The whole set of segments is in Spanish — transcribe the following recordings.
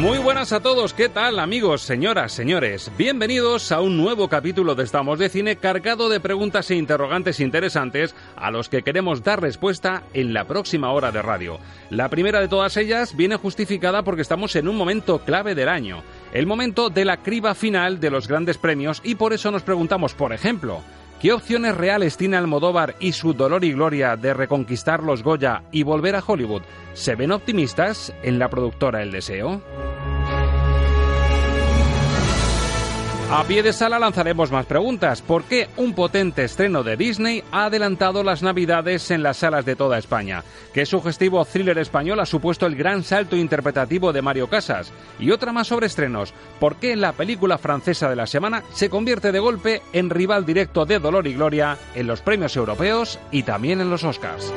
Muy buenas a todos, ¿qué tal amigos, señoras, señores? Bienvenidos a un nuevo capítulo de Estamos de Cine cargado de preguntas e interrogantes interesantes a los que queremos dar respuesta en la próxima hora de radio. La primera de todas ellas viene justificada porque estamos en un momento clave del año, el momento de la criba final de los grandes premios y por eso nos preguntamos, por ejemplo, ¿Qué opciones reales tiene Almodóvar y su dolor y gloria de reconquistar los Goya y volver a Hollywood? ¿Se ven optimistas en la productora El Deseo? A pie de sala lanzaremos más preguntas. ¿Por qué un potente estreno de Disney ha adelantado las Navidades en las salas de toda España? ¿Qué sugestivo thriller español ha supuesto el gran salto interpretativo de Mario Casas? Y otra más sobre estrenos. ¿Por qué la película francesa de la semana se convierte de golpe en rival directo de Dolor y Gloria en los premios europeos y también en los Oscars?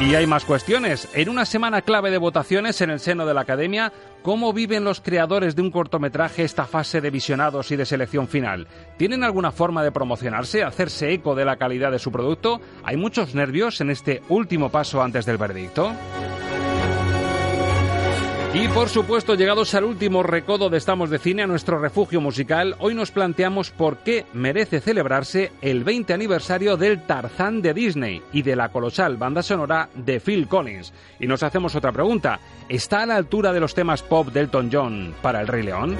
Y hay más cuestiones. En una semana clave de votaciones en el seno de la Academia, ¿cómo viven los creadores de un cortometraje esta fase de visionados y de selección final? ¿Tienen alguna forma de promocionarse, hacerse eco de la calidad de su producto? ¿Hay muchos nervios en este último paso antes del veredicto? Y por supuesto, llegados al último recodo de Estamos de Cine, a nuestro refugio musical, hoy nos planteamos por qué merece celebrarse el 20 aniversario del Tarzán de Disney y de la colosal banda sonora de Phil Collins. Y nos hacemos otra pregunta, ¿está a la altura de los temas pop de Elton John para El Rey León?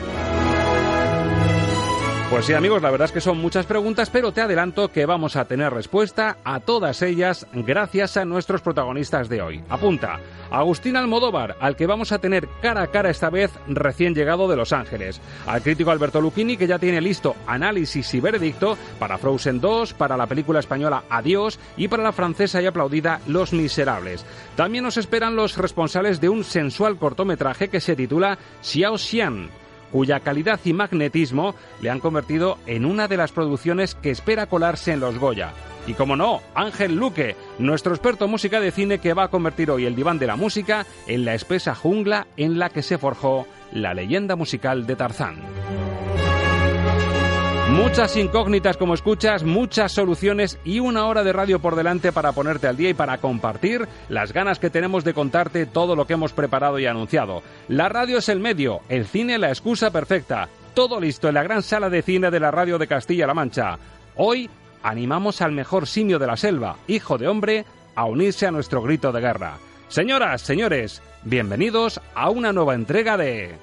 Pues sí, amigos, la verdad es que son muchas preguntas, pero te adelanto que vamos a tener respuesta a todas ellas gracias a nuestros protagonistas de hoy. Apunta, Agustín Almodóvar, al que vamos a tener cara a cara esta vez recién llegado de Los Ángeles. Al crítico Alberto Lucchini, que ya tiene listo análisis y veredicto para Frozen 2, para la película española Adiós y para la francesa y aplaudida Los Miserables. También nos esperan los responsables de un sensual cortometraje que se titula Xiao Xian cuya calidad y magnetismo le han convertido en una de las producciones que espera colarse en los Goya. Y como no, Ángel Luque, nuestro experto en música de cine que va a convertir hoy el diván de la música en la espesa jungla en la que se forjó la leyenda musical de Tarzán. Muchas incógnitas como escuchas, muchas soluciones y una hora de radio por delante para ponerte al día y para compartir las ganas que tenemos de contarte todo lo que hemos preparado y anunciado. La radio es el medio, el cine la excusa perfecta. Todo listo en la gran sala de cine de la radio de Castilla-La Mancha. Hoy animamos al mejor simio de la selva, hijo de hombre, a unirse a nuestro grito de guerra. Señoras, señores, bienvenidos a una nueva entrega de...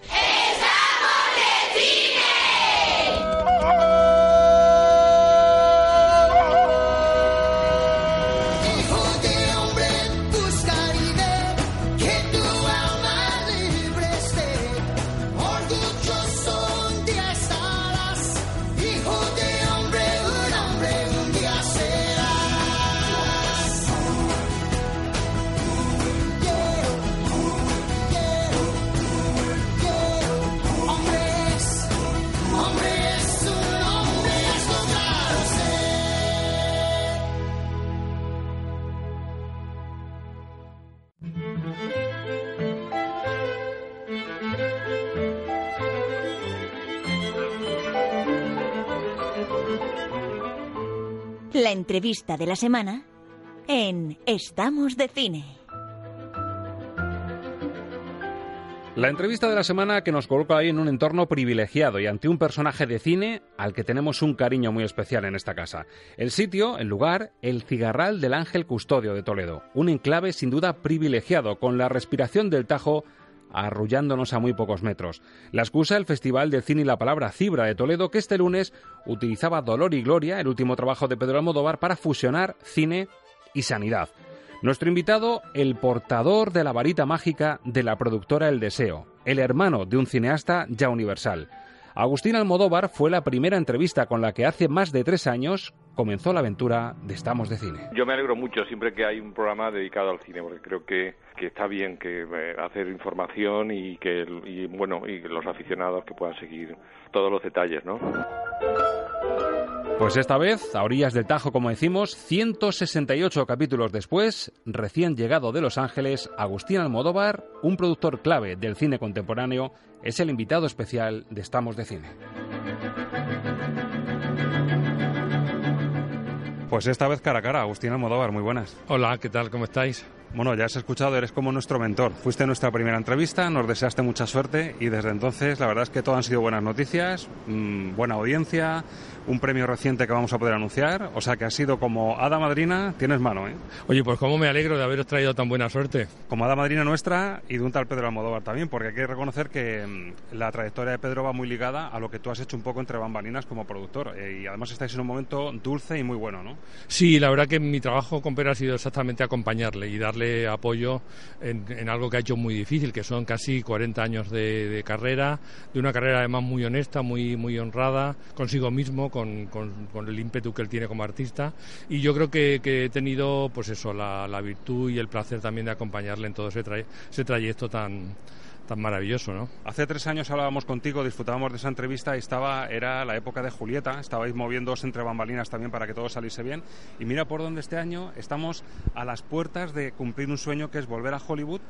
La entrevista de la semana en Estamos de Cine. La entrevista de la semana que nos coloca ahí en un entorno privilegiado y ante un personaje de cine al que tenemos un cariño muy especial en esta casa. El sitio, el lugar, el Cigarral del Ángel Custodio de Toledo. Un enclave sin duda privilegiado, con la respiración del Tajo arrullándonos a muy pocos metros. La excusa, el Festival de Cine y la Palabra Cibra de Toledo, que este lunes utilizaba Dolor y Gloria, el último trabajo de Pedro Almodóvar, para fusionar cine y sanidad. Nuestro invitado, el portador de la varita mágica de la productora El Deseo, el hermano de un cineasta ya universal. Agustín Almodóvar fue la primera entrevista con la que hace más de tres años comenzó la aventura de Estamos de Cine. Yo me alegro mucho siempre que hay un programa dedicado al cine, porque creo que, que está bien que eh, hacer información y que bueno y los aficionados que puedan seguir todos los detalles, ¿no? Pues esta vez, a orillas del Tajo, como decimos, 168 capítulos después, recién llegado de Los Ángeles, Agustín Almodóvar, un productor clave del cine contemporáneo, es el invitado especial de Estamos de Cine. Pues esta vez cara a cara, Agustín Almodóvar, muy buenas. Hola, ¿qué tal? ¿Cómo estáis? Bueno, ya has escuchado, eres como nuestro mentor. Fuiste nuestra primera entrevista, nos deseaste mucha suerte y desde entonces la verdad es que todo han sido buenas noticias, mmm, buena audiencia, un premio reciente que vamos a poder anunciar. O sea que ha sido como hada madrina, tienes mano, ¿eh? Oye, pues cómo me alegro de haberos traído tan buena suerte. Como hada madrina nuestra y de un tal Pedro Almodóvar también, porque hay que reconocer que mmm, la trayectoria de Pedro va muy ligada a lo que tú has hecho un poco entre bambalinas como productor. Eh, y además estáis en un momento dulce y muy bueno, ¿no? Sí, la verdad que mi trabajo con Pedro ha sido exactamente acompañarle y darle apoyo en, algo que ha hecho muy difícil, que son casi 40 años de, carrera, de una carrera además muy honesta, muy, muy honrada consigo mismo, con, el ímpetu que él tiene como artista. Y yo creo que, he tenido, pues eso, la, virtud y el placer también de acompañarle en todo ese, tray ese trayecto tan, tan maravilloso, ¿no? Hace tres años hablábamos contigo, disfrutábamos de esa entrevista y estaba, era la época de Julieta, estabais moviéndoos entre bambalinas también para que todo saliese bien. Y mira por dónde este año estamos a las puertas de cumplir un sueño que es volver a Hollywood.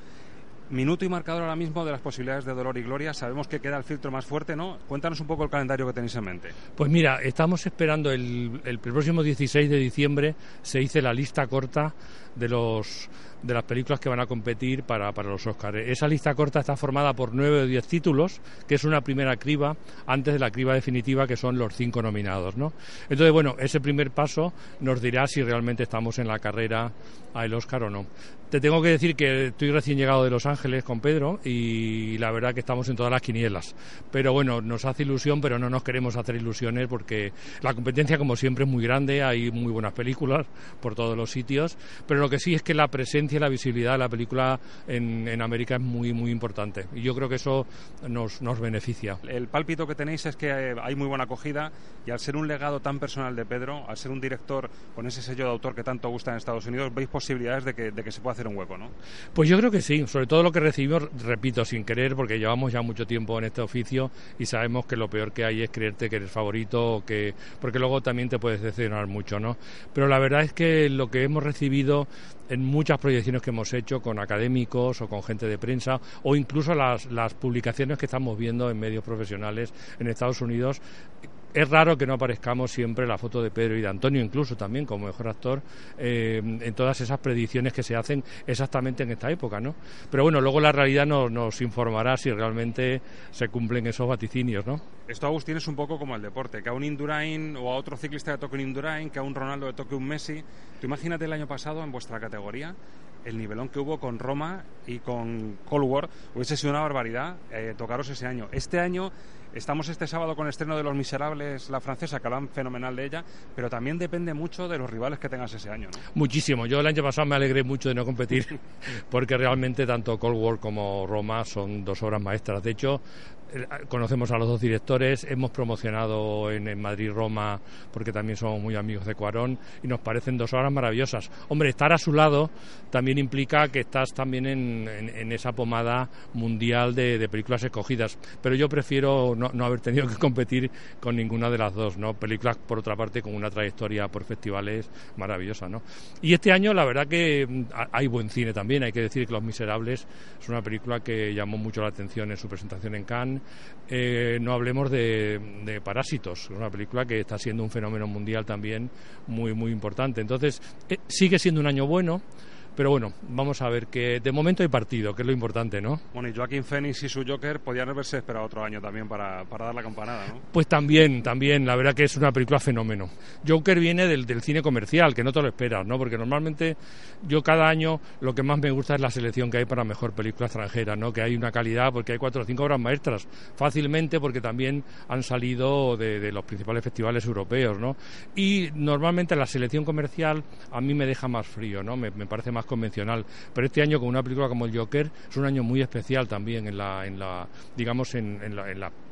Minuto y marcador ahora mismo de las posibilidades de Dolor y Gloria. Sabemos que queda el filtro más fuerte, ¿no? Cuéntanos un poco el calendario que tenéis en mente. Pues mira, estamos esperando el, el próximo 16 de diciembre se hice la lista corta de los de las películas que van a competir para, para los Oscars. Esa lista corta está formada por nueve o diez títulos, que es una primera criba antes de la criba definitiva, que son los cinco nominados. ¿no? Entonces, bueno, ese primer paso nos dirá si realmente estamos en la carrera al Oscar o no. Te tengo que decir que estoy recién llegado de Los Ángeles con Pedro y la verdad que estamos en todas las quinielas. Pero bueno, nos hace ilusión, pero no nos queremos hacer ilusiones porque la competencia, como siempre, es muy grande, hay muy buenas películas por todos los sitios, pero lo que sí es que la presencia y la visibilidad de la película en, en América es muy, muy importante y yo creo que eso nos, nos beneficia. El pálpito que tenéis es que hay muy buena acogida y al ser un legado tan personal de Pedro, al ser un director con ese sello de autor que tanto gusta en Estados Unidos, veis posibilidades de que, de que se pueda un hueco, ¿no? Pues yo creo que sí, sobre todo lo que recibimos, repito, sin querer, porque llevamos ya mucho tiempo en este oficio y sabemos que lo peor que hay es creerte que eres favorito, que porque luego también te puedes decepcionar mucho, ¿no? Pero la verdad es que lo que hemos recibido en muchas proyecciones que hemos hecho con académicos o con gente de prensa o incluso las, las publicaciones que estamos viendo en medios profesionales en Estados Unidos es raro que no aparezcamos siempre la foto de Pedro y de Antonio, incluso también como mejor actor, eh, en todas esas predicciones que se hacen exactamente en esta época, ¿no? Pero bueno, luego la realidad nos, informará si realmente se cumplen esos vaticinios, ¿no? Esto, Agustín, es un poco como el deporte, que a un Indurain o a otro ciclista le toque un Indurain, que a un Ronaldo le toque un Messi. Tú imagínate el año pasado en vuestra categoría, el nivelón que hubo con Roma y con Cold War, hubiese sido una barbaridad eh, tocaros ese año. Este año Estamos este sábado con el estreno de Los Miserables, la francesa, que hablan fenomenal de ella, pero también depende mucho de los rivales que tengas ese año. Muchísimo. Yo el año pasado me alegré mucho de no competir, porque realmente tanto Cold War como Roma son dos obras maestras. De hecho, conocemos a los dos directores, hemos promocionado en, Madrid Roma porque también somos muy amigos de Cuarón y nos parecen dos obras maravillosas. Hombre, estar a su lado también implica que estás también en, esa pomada mundial de películas escogidas. Pero yo prefiero no, no haber tenido que competir con ninguna de las dos, ¿no? Películas, por otra parte, con una trayectoria por festivales maravillosa, ¿no? Y este año, la verdad que mm, ha- hay buen cine también. Hay que decir que Los Miserables es una película que llamó mucho la atención en su presentación en Cannes. Eh, no hablemos de, de Parásitos, una película que está siendo un fenómeno mundial también muy, muy importante. Entonces, eh, sigue siendo un año bueno. Pero bueno, vamos a ver que de momento hay partido, que es lo importante, ¿no? Bueno, y Joaquín Phoenix y su Joker podían haberse esperado otro año también para, para dar la campanada, ¿no? Pues también, también, la verdad que es una película fenómeno. Joker viene del, del cine comercial, que no te lo esperas, ¿no? Porque normalmente yo cada año lo que más me gusta es la selección que hay para mejor película extranjera, ¿no? Que hay una calidad, porque hay cuatro o cinco obras maestras, fácilmente porque también han salido de, de los principales festivales europeos, ¿no? Y normalmente la selección comercial a mí me deja más frío, ¿no? Me, me parece más convencional. Pero este año con una película como el Joker es un año muy especial también en la, en la digamos, en,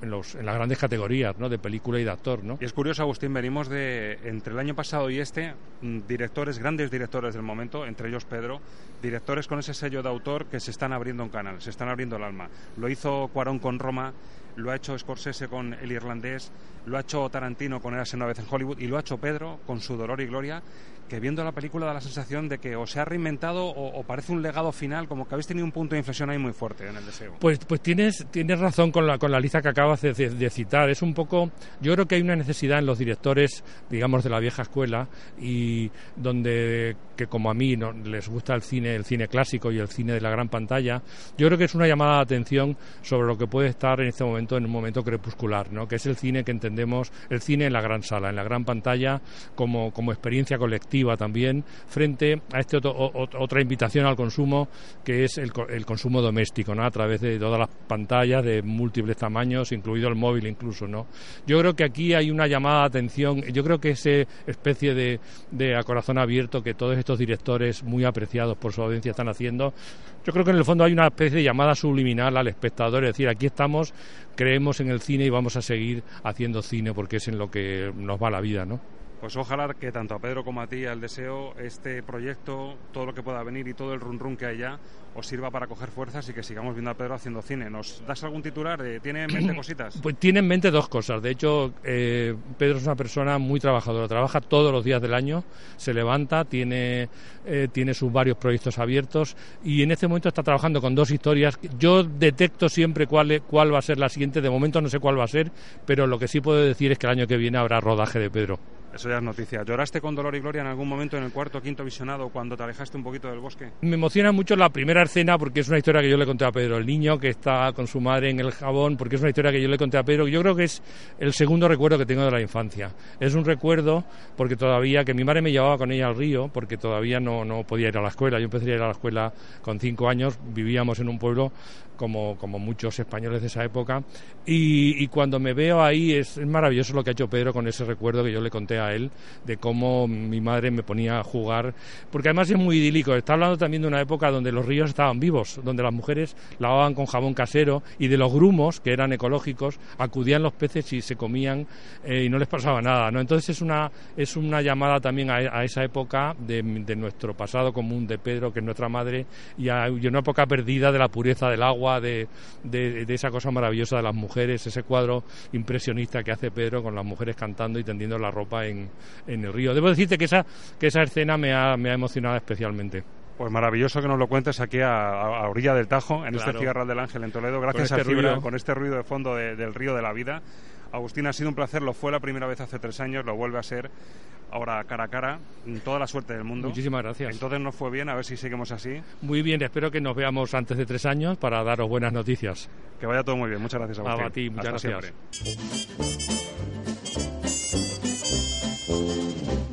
los- en las grandes categorías, ¿no? De película y de actor, ¿no? Y es curioso, Agustín, venimos de, entre el año pasado y este, mm, directores, grandes directores del momento, entre ellos Pedro, directores con ese sello de autor que se están abriendo un canal, se están abriendo el alma. Lo hizo Cuarón con Roma, lo ha hecho Scorsese con El Irlandés, lo ha hecho Tarantino con Érase una vez en Hollywood y lo ha hecho Pedro con su Dolor y Gloria, que viendo la película da la sensación de que o se ha reinventado o, parece un legado final, como que habéis tenido un punto de inflexión ahí muy fuerte en el deseo. Pues, pues tienes, tienes razón con la, con la lista que acabas de citar. Es un poco, yo creo que hay una necesidad en los directores, digamos, de la vieja escuela y donde, que como a mí no, les gusta el cine, el cine clásico y el cine de la gran pantalla, yo creo que es una llamada de atención sobre lo que puede estar en este momento, en un momento crepuscular, ¿no? Que es el cine que entendemos, el cine en la gran sala, en la gran pantalla, como, como experiencia colectiva también, frente a este otra invitación al consumo que es el, el consumo doméstico, ¿no? A través de todas las pantallas de múltiples tamaños, incluido el móvil incluso, ¿no? Yo creo que aquí hay una llamada de atención, yo creo que esa especie de, de a corazón abierto que todos estos directores muy apreciados por su audiencia están haciendo, yo creo que en el fondo hay una especie de llamada subliminal al espectador, es decir, aquí estamos, creemos en el cine y vamos a seguir haciendo cine porque es en lo que nos va la vida, ¿no? Pues ojalá que tanto a Pedro como a ti, al deseo, este proyecto, todo lo que pueda venir y todo el run run que hay ya, os sirva para coger fuerzas y que sigamos viendo a Pedro haciendo cine. ¿Nos das algún titular? Eh, ¿Tiene en mente cositas? Pues tiene en mente dos cosas. De hecho, eh, Pedro es una persona muy trabajadora. Trabaja todos los días del año, se levanta, tiene, eh, tiene sus varios proyectos abiertos y en este momento está trabajando con dos historias. Yo detecto siempre cuál, cuál va a ser la siguiente. De momento no sé cuál va a ser, pero lo que sí puedo decir es que el año que viene habrá rodaje de Pedro. Eso ya es. ¿Lloraste con dolor y gloria en algún momento en el cuarto quinto visionado cuando te alejaste un poquito del bosque? Me emociona mucho la primera escena porque es una historia que yo le conté a Pedro, el niño que está con su madre en el jabón, porque es una historia que yo le conté a Pedro. Yo creo que es el segundo recuerdo que tengo de la infancia. Es un recuerdo porque todavía, que mi madre me llevaba con ella al río, porque todavía no, no podía ir a la escuela. Yo empecé a ir a la escuela con cinco años, vivíamos en un pueblo como, como muchos españoles de esa época. Y, cuando me veo ahí es, maravilloso lo que ha hecho Pedro con ese recuerdo que yo le conté a él de cómo mi madre me ponía a jugar. Porque además es muy idílico. Está hablando también de una época donde los ríos estaban vivos, donde las mujeres lavaban con jabón casero y de los grumos, que eran ecológicos, acudían los peces y se comían eh, y no les pasaba nada. ¿no? Entonces es una, es una llamada también a, esa época de, de nuestro pasado común de Pedro, que es nuestra madre, y a, y una época perdida de la pureza del agua, de, de, de esa cosa maravillosa de las mujeres, ese cuadro impresionista que hace Pedro con las mujeres cantando y tendiendo la ropa en, en el río. Debo decirte que esa, que esa escena me ha, me ha emocionado especialmente. Pues maravilloso que nos lo cuentes aquí a, orilla del Tajo, en Claro. este Cigarral del Ángel en Toledo. Gracias Con a este Fibra, ruido. con este ruido de fondo de- del río de la vida. Agustín, ha sido un placer, lo fue la primera vez hace tres años, lo vuelve a ser ahora cara a cara. Toda la suerte del mundo. Muchísimas gracias. Entonces nos fue bien, a ver si seguimos así. Muy bien, espero que nos veamos antes de tres años para daros buenas noticias. Que vaya todo muy bien. Muchas gracias, Agustín. a ti, muchas Hasta gracias. siempre.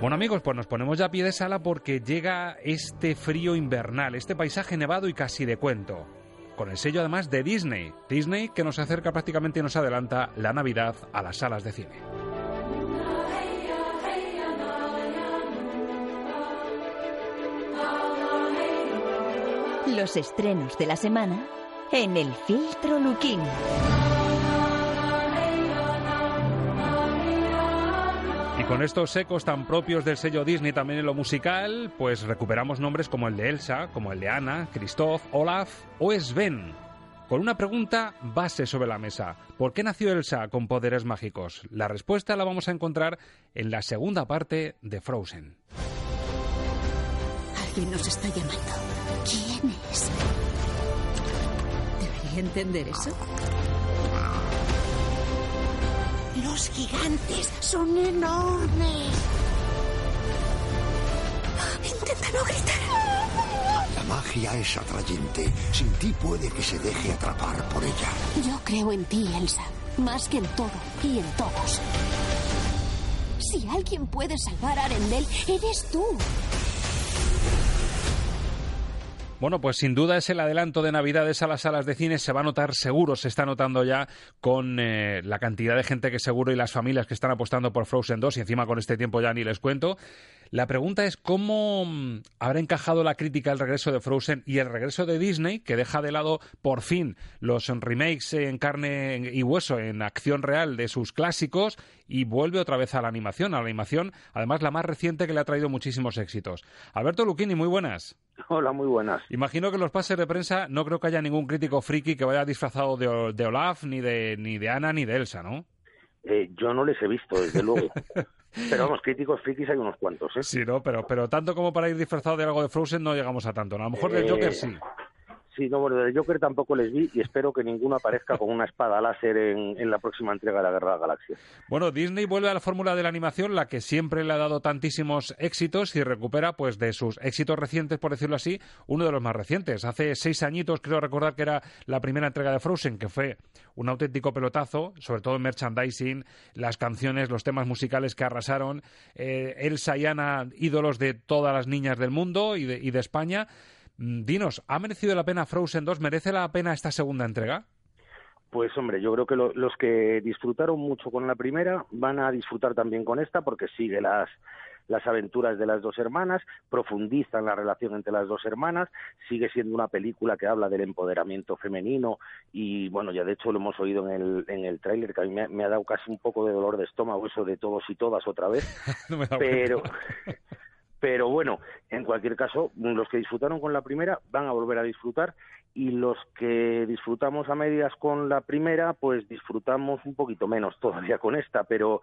Bueno amigos, pues nos ponemos ya a pie de sala porque llega este frío invernal, este paisaje nevado y casi de cuento. Con el sello además de Disney. Disney que nos acerca prácticamente y nos adelanta la Navidad a las salas de cine. Los estrenos de la semana en el filtro Luquín. Con estos ecos tan propios del sello Disney también en lo musical, pues recuperamos nombres como el de Elsa, como el de Anna, Christoph, Olaf o Sven. Con una pregunta base sobre la mesa. ¿Por qué nació Elsa con poderes mágicos? La respuesta la vamos a encontrar en la segunda parte de Frozen. Alguien nos está llamando. ¿Quién es? ¿Debería entender eso? Los gigantes son enormes. Intenta no gritar. La magia es atrayente. Sin ti puede que se deje atrapar por ella. Yo creo en ti, Elsa. Más que en todo y en todos. Si alguien puede salvar a Arendelle, eres tú. Bueno, pues sin duda es el adelanto de Navidades a las salas de cine. Se va a notar seguro, se está notando ya con eh, la cantidad de gente que seguro y las familias que están apostando por Frozen 2 y encima con este tiempo ya ni les cuento. La pregunta es cómo mm, habrá encajado la crítica el regreso de Frozen y el regreso de Disney, que deja de lado por fin los remakes en carne y hueso, en acción real de sus clásicos y vuelve otra vez a la animación, a la animación, además la más reciente que le ha traído muchísimos éxitos. Alberto Luquini, muy buenas. Hola, muy buenas. Imagino que en los pases de prensa no creo que haya ningún crítico friki que vaya disfrazado de, de Olaf, ni de, ni de Ana, ni de Elsa, ¿no? Eh, yo no les he visto, desde luego. Pero vamos, críticos frikis hay unos cuantos, ¿eh? Sí, no, pero, pero tanto como para ir disfrazado de algo de Frozen no llegamos a tanto. A lo mejor del Eh, Joker sí. Sí, no, bueno, del Joker tampoco les vi y espero que ninguno aparezca con una espada láser en, la próxima entrega de la Guerra de Galaxias. Bueno, Disney vuelve a la fórmula de la animación, la que siempre le ha dado tantísimos éxitos y recupera, pues, de sus éxitos recientes, por decirlo así, uno de los más recientes. Hace seis añitos, creo recordar que era la primera entrega de Frozen, que fue un auténtico pelotazo, sobre todo en merchandising, las canciones, los temas musicales que arrasaron, eh, Elsa y Anna, ídolos de todas las niñas del mundo y de, y de España. Mm, Dinos, ¿ha merecido la pena Frozen 2? ¿Merece la pena esta segunda entrega? Pues hombre, yo creo que lo- los que disfrutaron mucho con la primera van a disfrutar también con esta porque sigue las las aventuras de las dos hermanas, profundiza en la relación entre las dos hermanas, sigue siendo una película que habla del empoderamiento femenino y bueno, ya de hecho lo hemos oído en el, en el tráiler que a mí me, me ha dado casi un poco de dolor de estómago eso de todos y todas otra vez, No me pero. pero bueno, en cualquier caso, los que disfrutaron con la primera van a volver a disfrutar y los que disfrutamos a medias con la primera, pues disfrutamos un poquito menos todavía con esta, pero,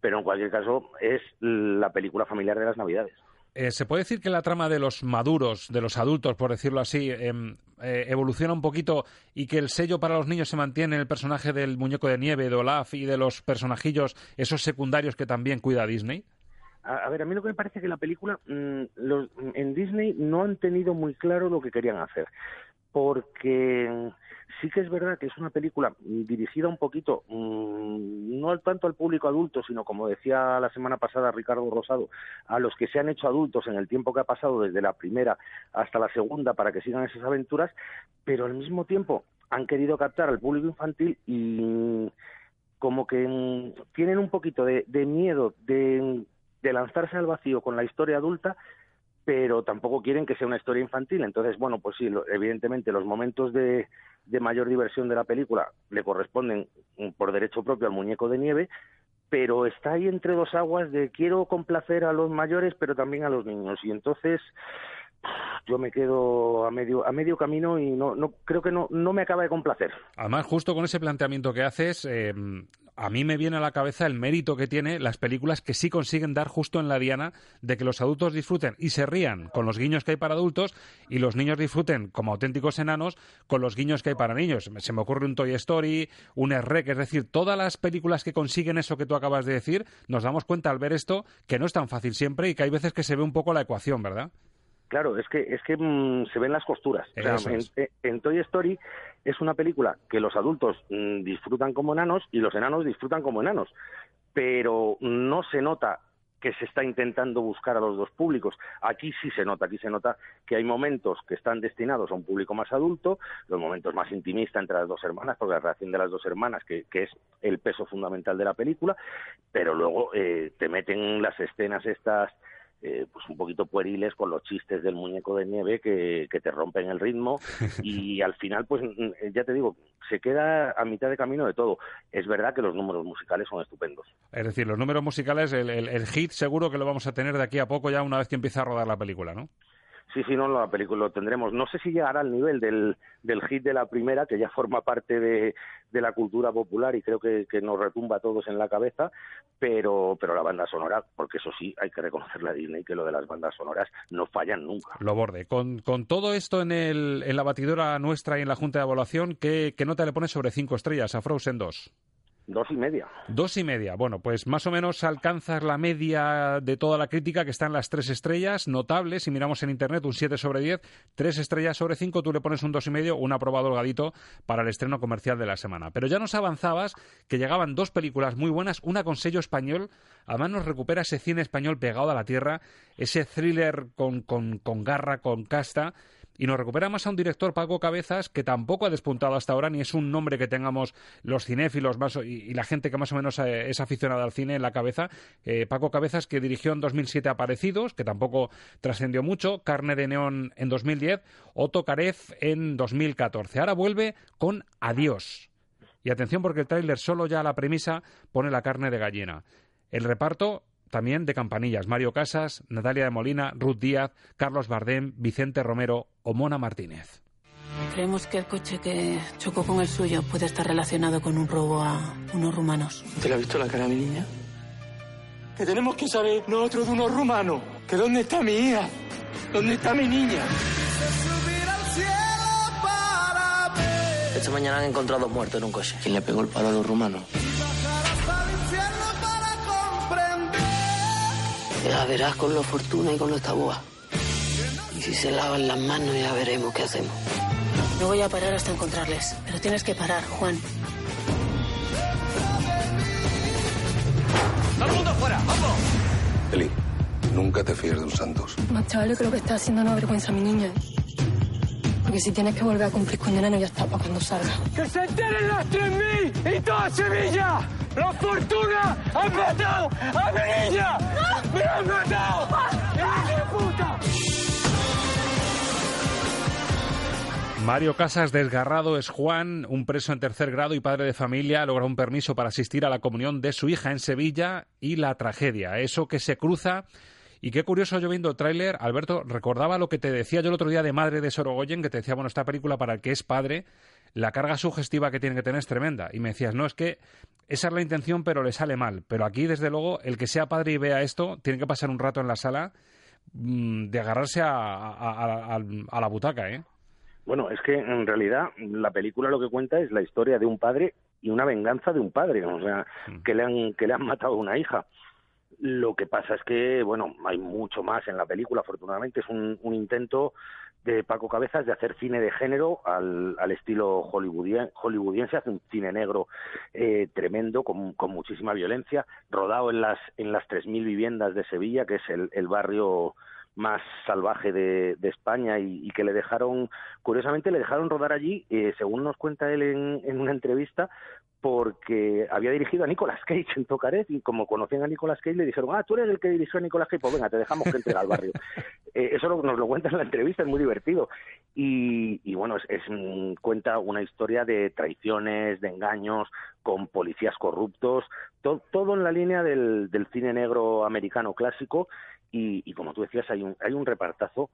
pero en cualquier caso es la película familiar de las Navidades. Eh, ¿Se puede decir que la trama de los maduros, de los adultos, por decirlo así, em, eh, evoluciona un poquito y que el sello para los niños se mantiene en el personaje del muñeco de nieve, de Olaf y de los personajillos, esos secundarios que también cuida Disney? A, ver, a mí lo que me parece que la película, mm, los- en Disney no han tenido muy claro lo que querían hacer, porque mm, sí que es verdad que es una película mm, dirigida un poquito, mm, no tanto al público adulto, sino como decía la semana pasada Ricardo Rosado, a los que se han hecho adultos en el tiempo que ha pasado desde la primera hasta la segunda para que sigan esas aventuras, pero al mismo tiempo han querido captar al público infantil y como que mm, tienen un poquito de miedo de, de lanzarse al vacío con la historia adulta, pero tampoco quieren que sea una historia infantil. Entonces, bueno, pues sí, evidentemente los momentos de, mayor diversión de la película le corresponden mm, por derecho propio al muñeco de nieve, pero está ahí entre dos aguas de quiero complacer a los mayores, pero también a los niños. Y entonces yo me quedo a medio a medio camino y no no creo que no no me acaba de complacer. Además, justo con ese planteamiento que haces, eh, a mí me viene a la cabeza el mérito que tiene las películas que sí consiguen dar justo en la diana de que los adultos disfruten y se rían con los guiños que hay para adultos y los niños disfruten como auténticos enanos con los guiños que hay para niños. Se me ocurre un Toy Story, un Shrek, es decir, todas las películas que consiguen eso que tú acabas de decir, nos damos cuenta al ver esto que no es tan fácil siempre y que hay veces que se ve un poco la ecuación, ¿verdad? Claro, es que es que mm, se ven las costuras. O sea, en, es. en Toy Story es una película que los adultos mm, disfrutan como enanos y los enanos disfrutan como enanos, pero no se nota que se está intentando buscar a los dos públicos. Aquí sí se nota, aquí se nota que hay momentos que están destinados a un público más adulto, los momentos más intimistas entre las dos hermanas, porque la relación de las dos hermanas, que, que es el peso fundamental de la película, pero luego eh, te meten las escenas estas eh, pues un poquito pueriles con los chistes del muñeco de nieve que, que te rompen el ritmo y al final pues mm, ya te digo se queda a mitad de camino de todo es verdad que los números musicales son estupendos Es decir, los números musicales, el, el- el hit seguro que lo vamos a tener de aquí a poco ya una vez que empiece a rodar la película, ¿no? Sí, sí, no, la película lo tendremos. No sé si llegará al nivel del, del hit de la primera, que ya forma parte de, de la cultura popular y creo que, que nos retumba a todos en la cabeza, pero, pero la banda sonora, porque eso sí, hay que reconocerle a Disney que lo de las bandas sonoras no fallan nunca. Lo borde. Con, con todo esto en, el, en la batidora nuestra y en la Junta de Evaluación, ¿qué, qué nota le pones sobre cinco estrellas a Frozen 2? Dos y media. Dos y media. Bueno, pues más o menos alcanzas la media de toda la crítica que está en las tres estrellas, notable. Si miramos en internet, un 7 sobre 10, tres estrellas sobre cinco, tú le pones un dos y medio, un aprobado holgadito para el estreno comercial de la semana. Pero ya nos avanzabas que llegaban dos películas muy buenas, una con sello español, además nos recupera ese cine español pegado a la tierra, ese thriller con, con, con garra, con casta. Y nos recupera más a un director, Paco Cabezas, que tampoco ha despuntado hasta ahora, ni es un nombre que tengamos los cinéfilos más, y, la gente que más o menos eh, es aficionada al cine en la cabeza. Eh, Paco Cabezas, que dirigió en 2007 Aparecidos, que tampoco trascendió mucho, Carne de Neón en 2010, Otto Carez en 2014. Ahora vuelve con Adiós. Y atención porque el tráiler solo ya a la premisa pone la carne de gallina. El reparto también de campanillas. Mario Casas, Natalia de Molina, Ruth Díaz, Carlos Bardem, Vicente Romero o Mona Martínez. Creemos que el coche que chocó con el suyo puede estar relacionado con un robo a unos rumanos. ¿Te le ha visto la cara mi niña? Que tenemos que saber nosotros de unos rumanos. Que dónde está mi hija. ¿Dónde está mi niña? Esta mañana han encontrado dos muertos en un coche. ¿Quién le pegó el palo a los rumanos? Ya verás con los Fortuna y con los Taboa. Y si se lavan las manos ya veremos qué hacemos. No voy a parar hasta encontrarles. Pero tienes que parar, Juan. ¡Todo el mundo fuera! ¡Vamos! Eli, nunca te fíes de un Santos. Más chavales, creo que está haciendo una vergüenza a mi niña. Porque si tienes que volver a cumplir con no ya está para cuando salga. ¡Que se enteren las 3.000 y toda Sevilla! ¡Los Fortuna han matado a mi niña! ¡Me la han matado! ¡Hijo de puta! Mario Casas, desgarrado, es Juan, un preso en tercer grado y padre de familia, logra un permiso para asistir a la comunión de su hija en Sevilla y la tragedia, eso que se cruza. Y qué curioso, yo viendo el tráiler, Alberto, recordaba lo que te decía yo el otro día de Madre de Sorogoyen, que te decía, bueno, esta película para el que es padre, la carga sugestiva que tiene que tener es tremenda. Y me decías, no, es que esa es la intención, pero le sale mal. Pero aquí, desde luego, el que sea padre y vea esto, tiene que pasar un rato en la sala mm, de agarrarse a, a- a- a- a la butaca, ¿eh? Bueno, es que en realidad la película lo que cuenta es la historia de un padre y una venganza de un padre, o sea, que le han que le han matado a una hija. Lo que pasa es que, bueno, hay mucho más en la película, afortunadamente. Es un, un intento de Paco Cabezas de hacer cine de género al, al estilo hollywoodien- hollywoodiense. Hace un cine negro eh, tremendo, con, con muchísima violencia, rodado en las, en las 3.000 viviendas de Sevilla, que es el, el barrio más salvaje de, de España y, que le dejaron, curiosamente le dejaron rodar allí, eh, según nos cuenta él en, en una entrevista, porque había dirigido a Nicolas Cage en Tocaret y como conocían a Nicolas Cage le dijeron, ah, tú eres el que dirigió a Nicolas Cage, pues venga, te dejamos que entre al barrio. Eh, eso lo- nos lo cuenta en la entrevista, es muy divertido. Y, y bueno, es, es, cuenta una historia de traiciones, de engaños, con policías corruptos, to- todo en la línea del, del cine negro americano clásico y, y como tú decías, hay un, hay un repartazo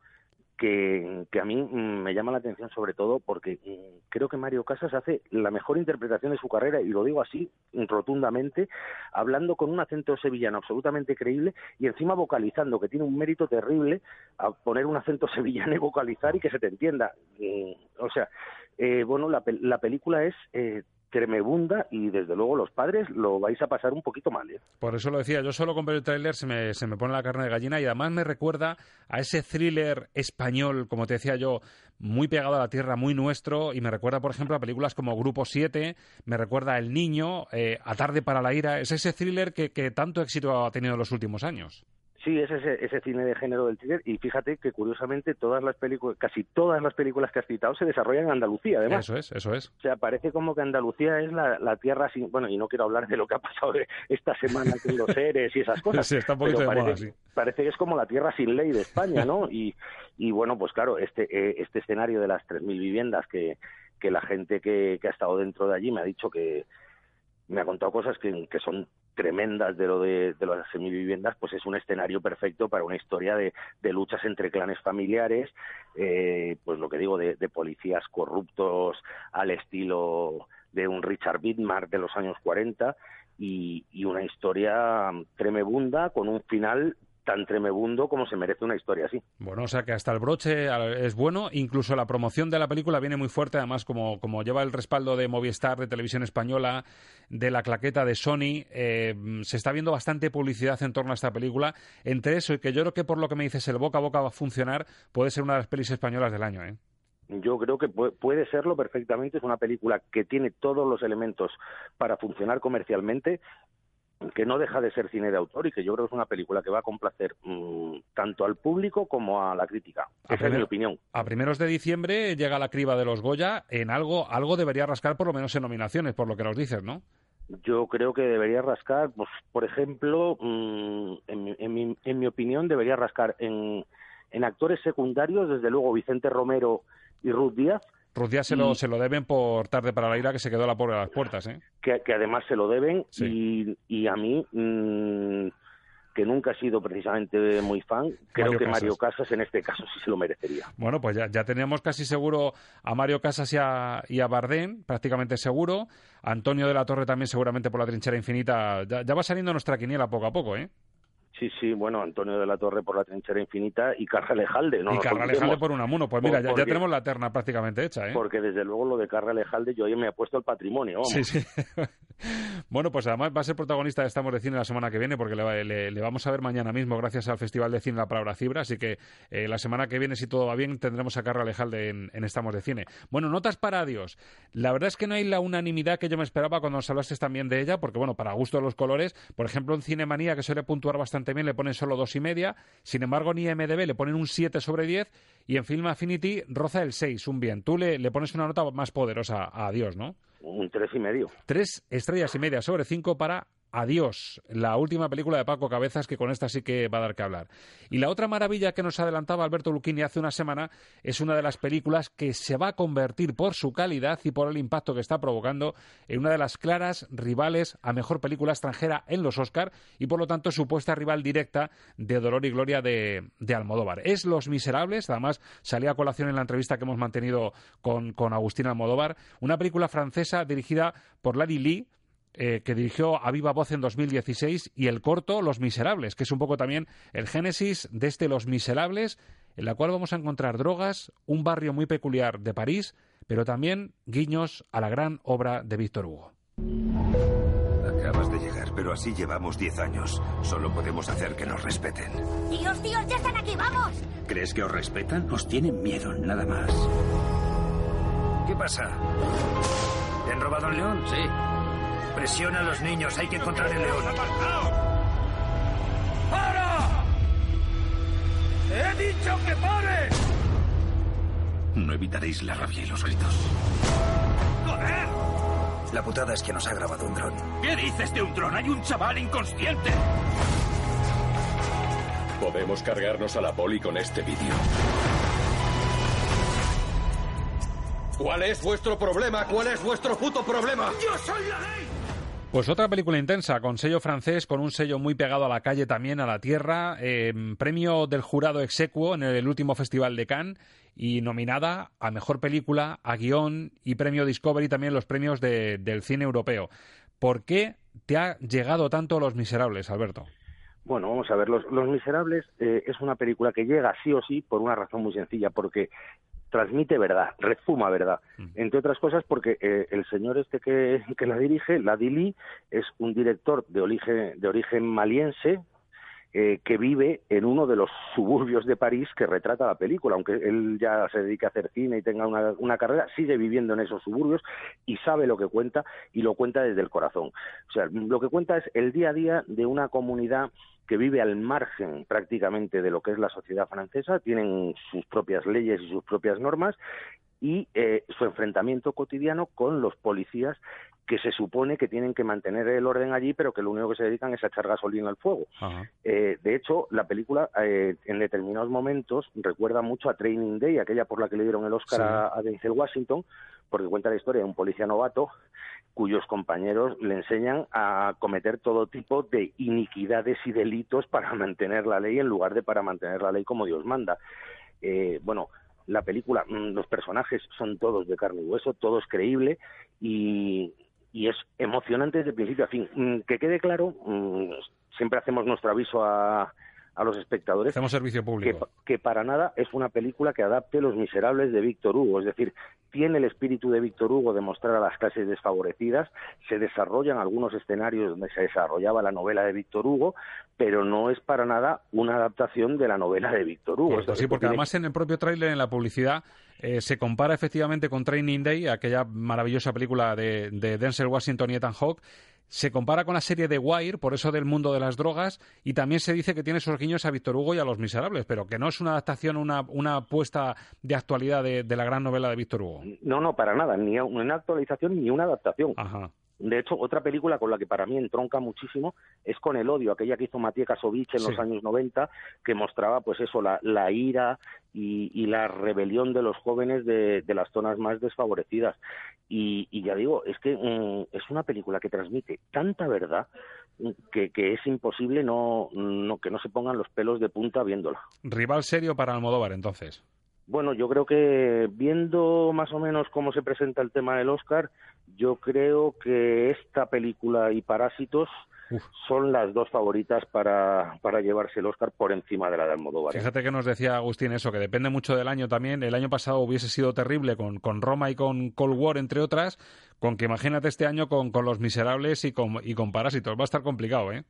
que, que a mí mm, me llama la atención sobre todo porque mm, creo que Mario Casas hace la mejor interpretación de su carrera y lo digo así rotundamente, hablando con un acento sevillano absolutamente creíble y encima vocalizando, que tiene un mérito terrible a poner un acento sevillano y vocalizar y que se te entienda. Mm, O sea, eh, bueno, la, la película es eh, tremebunda y desde luego los padres lo vais a pasar un poquito mal. ¿eh? Por eso lo decía, yo solo con ver el tráiler se me, se me pone la carne de gallina y además me recuerda a ese thriller español, como te decía yo, muy pegado a la tierra, muy nuestro, y me recuerda, por ejemplo, a películas como Grupo 7, me recuerda a El Niño, eh, A Tarde para la Ira, es ese thriller que, que tanto éxito ha tenido en los últimos años. Sí, es ese, ese cine de género del thriller y fíjate que curiosamente todas las películas, casi todas las películas que has citado se desarrollan en Andalucía, además. Eso es, eso es. O sea, parece como que Andalucía es la, la tierra sin... Bueno, y no quiero hablar de lo que ha pasado esta semana con los seres y esas cosas. Sí, está un poquito pero de parece, moda, sí. parece que es como la tierra sin ley de España, ¿no? Y, y bueno, pues claro, este, eh, este escenario de las 3.000 viviendas que, que la gente que, que ha estado dentro de allí me ha dicho que me ha contado cosas que, que son tremendas de lo de, las semiviviendas, pues es un escenario perfecto para una historia de, de luchas entre clanes familiares, eh, pues lo que digo, de, de policías corruptos al estilo de un Richard Widmark de los años 40 y, y una historia tremebunda con un final tan tremebundo como se merece una historia así. Bueno, o sea que hasta el broche es bueno, incluso la promoción de la película viene muy fuerte, además como, como lleva el respaldo de Movistar, de Televisión Española, de la claqueta de Sony, eh, se está viendo bastante publicidad en torno a esta película. Entre eso y que yo creo que por lo que me dices el boca a boca va a funcionar, puede ser una de las pelis españolas del año, ¿eh? Yo creo que pu- puede serlo perfectamente. Es una película que tiene todos los elementos para funcionar comercialmente, que no deja de ser cine de autor y que yo creo que es una película que va a complacer mm, tanto al público como a la crítica. Esa es mi opinión. A primeros de diciembre llega la criba de los Goya, en algo, algo debería rascar por lo menos en nominaciones, por lo que nos dices, ¿no? Yo creo que debería rascar, pues, por ejemplo, mm, en, mi, en, mi, en mi opinión, debería rascar en, en actores secundarios, desde luego Vicente Romero y Ruth Díaz, Díaz se lo, Y- se lo deben por tarde para la ira que se quedó la pobre a las puertas, ¿eh? que, que además se lo deben y, y a mí mm, que nunca he sido precisamente muy fan creo Mario que Casas. Mario Casas en este caso sí se lo merecería Bueno, pues ya, ya teníamos casi seguro a Mario Casas y a, y a Bardem, prácticamente seguro. Antonio de la Torre también seguramente por la trinchera infinita. Ya, ya va saliendo nuestra quiniela poco a poco, ¿eh? Sí sí bueno Antonio de la Torre por la trinchera infinita y Carra Lejalde no y nos Carrale olvidemos, Jale por Unamuno. Pues mira, ya, tenemos la terna prácticamente hecha, ¿eh? porque desde luego lo de Carra Lejalde yo ya me he puesto el patrimonio vamos. Sí, sí. bueno, pues además va a ser protagonista de Estamos de Cine la semana que viene, porque le, le- le vamos a ver mañana mismo gracias al Festival de Cine La Palabra Cibra, así que eh, la semana que viene, si todo va bien, tendremos a Carla Lejalde en, en Estamos de Cine. Bueno, notas para Adiós. La verdad es que no hay la unanimidad que yo me esperaba cuando nos hablaste también de ella, porque bueno, para gusto de los colores, por ejemplo, en Cinemanía, que suele puntuar bastante bien, le ponen solo dos y media, sin embargo, en IMDB le ponen un 7 sobre 10, y en Film Affinity roza el 6, un bien. Tú le, le pones una nota más poderosa a Adiós, ¿no? un tres y medio Tres estrellas y media sobre cinco para Adiós, la última película de Paco Cabezas que con esta sí que va a dar que hablar. Y la otra maravilla que nos adelantaba Alberto Lucchini hace una semana es una de las películas que se va a convertir por su calidad y por el impacto que está provocando en una de las claras rivales a mejor película extranjera en los Oscar y por lo tanto supuesta rival directa de Dolor y Gloria de, de Almodóvar. Es Los Miserables, además salía a colación en la entrevista que hemos mantenido con, con Agustín Almodóvar, una película francesa dirigida por Larry Lee, eh, que dirigió a viva voz en 2016, y el corto Los Miserables, que es un poco también el génesis de este Los Miserables, en la cual vamos a encontrar drogas, un barrio muy peculiar de París, pero también guiños a la gran obra de Víctor Hugo. Acabas de llegar, pero así llevamos 10 años. Solo podemos hacer que nos respeten. Tíos, tíos, ya están aquí, vamos. ¿Crees que os respetan? Os tienen miedo, nada más. ¿Qué pasa? ¿Te han robado el león? Sí. Presiona a los niños, hay que encontrar el león. ¡Para! ¡He dicho que pare! No evitaréis la rabia y los gritos. ¡Joder! La putada es que nos ha grabado un dron. ¿Qué dices de un dron? Hay un chaval inconsciente. Podemos cargarnos a la poli con este vídeo. ¿Cuál es vuestro problema? ¿Cuál es vuestro puto problema? ¡Yo soy la ley! Pues otra película intensa, con sello francés, con un sello muy pegado a la calle también, a la tierra, eh, premio del jurado execuo en el último Festival de Cannes y nominada a Mejor Película, a Guión y Premio Discovery también los premios de- del cine europeo. ¿Por qué te ha llegado tanto Los Miserables, Alberto? Bueno, vamos a ver, Los, Los Miserables eh, es una película que llega sí o sí por una razón muy sencilla, porque transmite verdad, refuma verdad. Entre otras cosas porque eh, el señor este que, que la dirige, la Dili, es un director de origen, de origen maliense, eh, que vive en uno de los suburbios de París que retrata la película, aunque él ya se dedique a hacer cine y tenga una, una, carrera, sigue viviendo en esos suburbios y sabe lo que cuenta y lo cuenta desde el corazón. O sea, lo que cuenta es el día a día de una comunidad que vive al margen prácticamente de lo que es la sociedad francesa, tienen sus propias leyes y sus propias normas y eh, su enfrentamiento cotidiano con los policías que se supone que tienen que mantener el orden allí, pero que lo único que se dedican es a echar gasolina al fuego. Eh, de hecho, la película eh, en determinados momentos recuerda mucho a Training Day, aquella por la que le dieron el Oscar Sí. a, a Denzel Washington, porque cuenta la historia de un policía novato cuyos compañeros le enseñan a cometer todo tipo de iniquidades y delitos para mantener la ley en lugar de para mantener la ley como Dios manda. Eh, bueno, la película, mm, los personajes son todos de carne y hueso, todo es creíble y, y es emocionante desde principio a fin. Mm, Que quede claro, mm, siempre hacemos nuestro aviso a, a los espectadores Hacemos servicio que, público. que para nada es una película que adapte Los Miserables de Víctor Hugo, es decir, tiene el espíritu de Víctor Hugo de mostrar a las clases desfavorecidas, se desarrollan algunos escenarios donde se desarrollaba la novela de Víctor Hugo, pero no es para nada una adaptación de la novela de Víctor Hugo. Correcto, sí, esto porque tiene- además en el propio tráiler, en la publicidad, eh, se compara efectivamente con Training Day, aquella maravillosa película de, de Denzel Washington y Ethan Hawke. Se compara con la serie de Wire, por eso del mundo de las drogas, y también se dice que tiene esos guiños a Víctor Hugo y a Los Miserables, pero que no es una adaptación, una, una apuesta de actualidad de, de la gran novela de Víctor Hugo. No, no, para nada, ni una actualización ni una adaptación. Ajá. De hecho, otra película con la que para mí entronca muchísimo es con El odio, aquella que hizo Matías Kasovich en Sí. los años 90, que mostraba, pues eso, la, la ira y, y la rebelión de los jóvenes de, de las zonas más desfavorecidas. Y, y ya digo, es que mm, es una película que transmite tanta verdad mm, que, que es imposible no, no que no se pongan los pelos de punta viéndola. Rival serio para Almodóvar, entonces. Bueno, yo creo que viendo más o menos cómo se presenta el tema del Oscar, yo creo que esta película y Parásitos son las dos favoritas para, para llevarse el Oscar por encima de la de Almodóvar. ¿eh? Fíjate que nos decía Agustín eso, que depende mucho del año también. El año pasado hubiese sido terrible con, con Roma y con Cold War, entre otras, con que imagínate este año con, con Los Miserables y con, y con Parásitos. Va a estar complicado, ¿eh?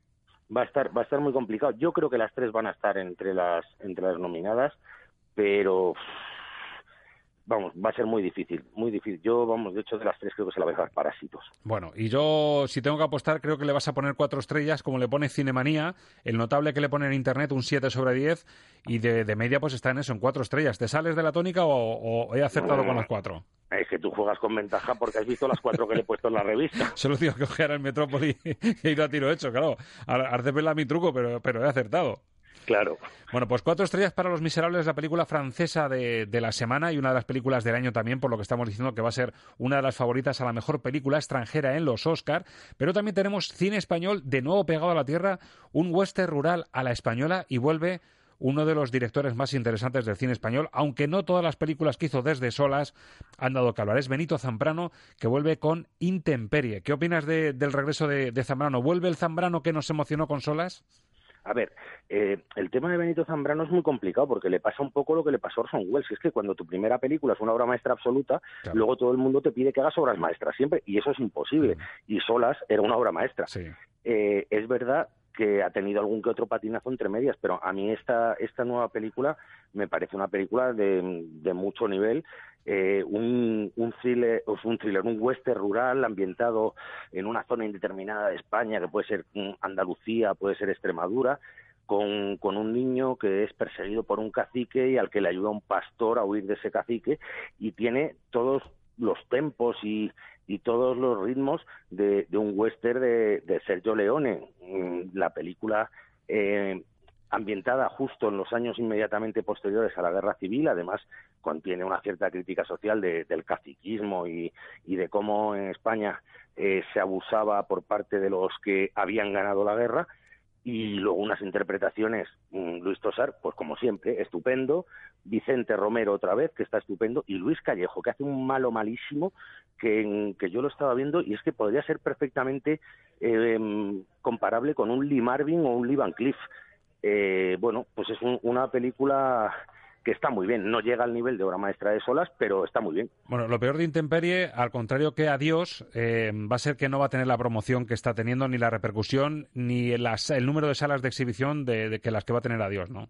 Va a estar va a estar muy complicado. Yo creo que las tres van a estar entre las entre las nominadas, pero vamos, va a ser muy difícil, muy difícil. Yo, vamos, de hecho de las tres creo que se la va a dejar Parásitos. Bueno, y yo, si tengo que apostar, creo que le vas a poner cuatro estrellas, como le pone Cinemanía, el notable que le pone en Internet un 7 sobre 10, y de, de media pues está en eso, en cuatro estrellas. ¿Te sales de la tónica o, o he acertado con las cuatro? Es que tú juegas con ventaja porque has visto las cuatro que le he puesto en la revista. Solo digo que ojear el Metrópoli y ir a tiro hecho, claro. De verla mi truco, pero, pero he acertado. Claro. Bueno, pues cuatro estrellas para Los Miserables, la película francesa de, de, la semana y una de las películas del año también, por lo que estamos diciendo que va a ser una de las favoritas a la mejor película extranjera en los Oscar. Pero también tenemos cine español de nuevo pegado a la tierra, un western rural a la española y vuelve uno de los directores más interesantes del cine español, aunque no todas las películas que hizo desde solas han dado que hablar. Es Benito Zambrano, que vuelve con Intemperie. ¿Qué opinas de, del regreso de, de Zambrano? ¿Vuelve el Zambrano que nos emocionó con solas? A ver, eh, el tema de Benito Zambrano es muy complicado porque le pasa un poco lo que le pasó a Orson Welles. Es que cuando tu primera película es una obra maestra absoluta, claro. luego todo el mundo te pide que hagas obras maestras siempre y eso es imposible. Mm. Y Solas era una obra maestra. Sí. Eh, es verdad que ha tenido algún que otro patinazo entre medias, pero a mí esta, esta nueva película me parece una película de, de mucho nivel, eh, un, un, thriller, un thriller, un western rural ambientado en una zona indeterminada de España, que puede ser Andalucía, puede ser Extremadura, con, con, un niño que es perseguido por un cacique y al que le ayuda un pastor a huir de ese cacique y tiene todos los tempos y, y todos los ritmos de, de un western de, Sergio Leone. La película eh, ambientada justo en los años inmediatamente posteriores a la guerra civil, además contiene una cierta crítica social de, del caciquismo y, y, de cómo en España eh, se abusaba por parte de los que habían ganado la guerra y luego unas interpretaciones, Luis Tosar, pues como siempre, estupendo, Vicente Romero otra vez, que está estupendo, y Luis Callejo, que hace un malo malísimo, que, que yo lo estaba viendo, y es que podría ser perfectamente eh, comparable con un Lee Marvin o un Lee Van Cleef. Eh, bueno, pues es un, una película que está muy bien. No llega al nivel de obra maestra de Solas, pero está muy bien. Bueno, lo peor de Intemperie, al contrario que Adiós, eh, va a ser que no va a tener la promoción que está teniendo, ni la repercusión, ni las- el número de salas de exhibición de, de que las que va a tener Adiós, ¿no?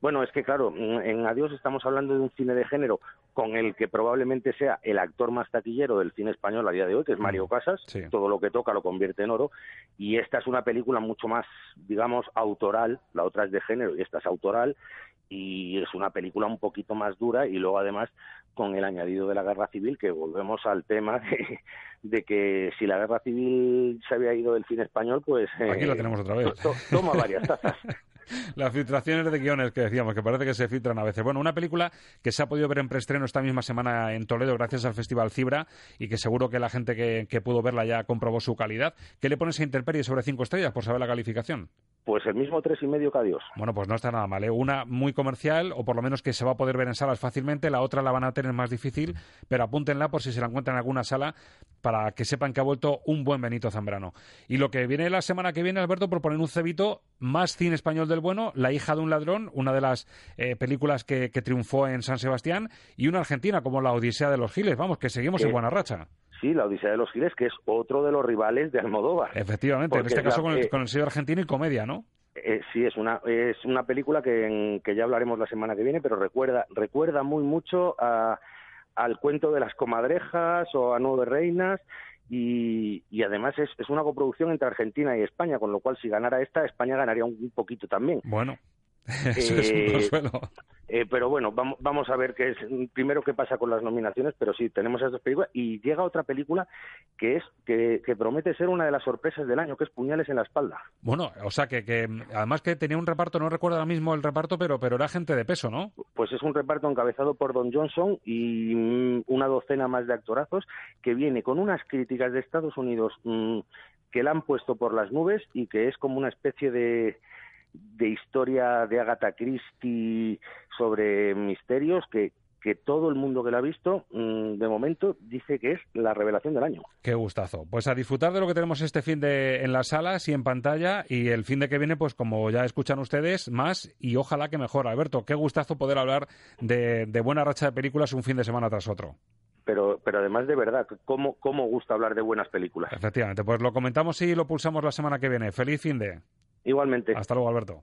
Bueno, es que claro, mm, en Adiós estamos hablando de un cine de género con el que probablemente sea el actor más taquillero del cine español a día de hoy, que es Mario Casas. Todo lo que toca lo convierte en oro. Y esta es una película mucho más, digamos, autoral. La otra es de género y esta es autoral. Y es una película un poquito más dura y luego además con el añadido de la guerra civil, que volvemos al tema de, de que si la guerra civil se había ido del cine español, pues... Aquí lo eh, tenemos otra vez. to- to- toma varias tazas. Las filtraciones de guiones que decíamos, que parece que se filtran a veces. Bueno, una película que se ha podido ver en preestreno esta misma semana en Toledo gracias al Festival Cibra y que seguro que la gente que, que pudo verla ya comprobó su calidad. ¿Qué le pones a Interperie sobre cinco estrellas por saber la calificación? Pues el mismo tres y medio que Adiós. Bueno, pues no está nada mal. ¿eh? Una muy comercial, o por lo menos que se va a poder ver en salas fácilmente. La otra la van a tener más difícil, pero apúntenla por si se la encuentran en alguna sala para que sepan que ha vuelto un buen Benito Zambrano. Y lo que viene la semana que viene, Alberto, por poner un cebito, más cine español del bueno, La hija de un ladrón, una de las eh, películas que, que triunfó en San Sebastián, y una argentina como La Odisea de los Giles. Vamos, que seguimos en Eh, buena racha. Sí, La Odisea de los Giles, que es otro de los rivales de Almodóvar. Efectivamente, en este es la- caso con el, eh, con el sello argentino y comedia, ¿no? Eh, sí, es una, es una película que, en- que ya hablaremos la semana que viene, pero recuerda, recuerda muy mucho a- al cuento de las comadrejas o a Nueve Reinas y, y además es, es una coproducción entre Argentina y España, con lo cual si ganara esta, España ganaría un, un poquito también. Bueno, eso es un Eh, consuelo. Eh, pero bueno, vamos, vamos a ver qué es primero qué pasa con las nominaciones, pero sí, tenemos esas dos películas y llega otra película que es que, que promete ser una de las sorpresas del año, que es Puñales en la espalda. Bueno, o sea que, que además que tenía un reparto, no recuerdo ahora mismo el reparto, pero, pero era gente de peso, ¿no? Pues es un reparto encabezado por Don Johnson y mm, una docena más de actorazos que viene con unas críticas de Estados Unidos mm, que la han puesto por las nubes y que es como una especie de, de historia de Agatha Christie sobre misterios que, que todo el mundo que la ha visto mm, de momento dice que es la revelación del año. Qué gustazo. Pues a disfrutar de lo que tenemos este fin de en las salas y en pantalla y el fin de que viene, pues como ya escuchan ustedes, más y ojalá que mejor. Alberto, qué gustazo poder hablar de, de buena racha de películas un fin de semana tras otro. Pero, pero además de verdad, ¿cómo, ¿cómo gusta hablar de buenas películas? Efectivamente, pues lo comentamos y lo pulsamos la semana que viene. Feliz fin de. Igualmente. Hasta luego, Alberto.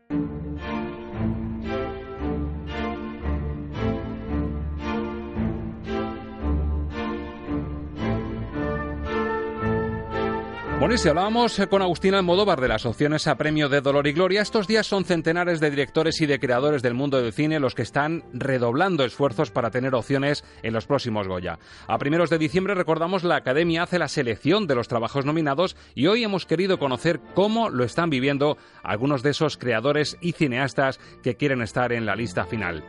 Si hablábamos eh, con Agustín Almodóvar de las opciones a premio de Dolor y Gloria, estos días son centenares de directores y de creadores del mundo del cine los que están redoblando esfuerzos para tener opciones en los próximos Goya. A primeros de diciembre, recordamos, la Academia hace la selección de los trabajos nominados y hoy hemos querido conocer cómo lo están viviendo algunos de esos creadores y cineastas que quieren estar en la lista final.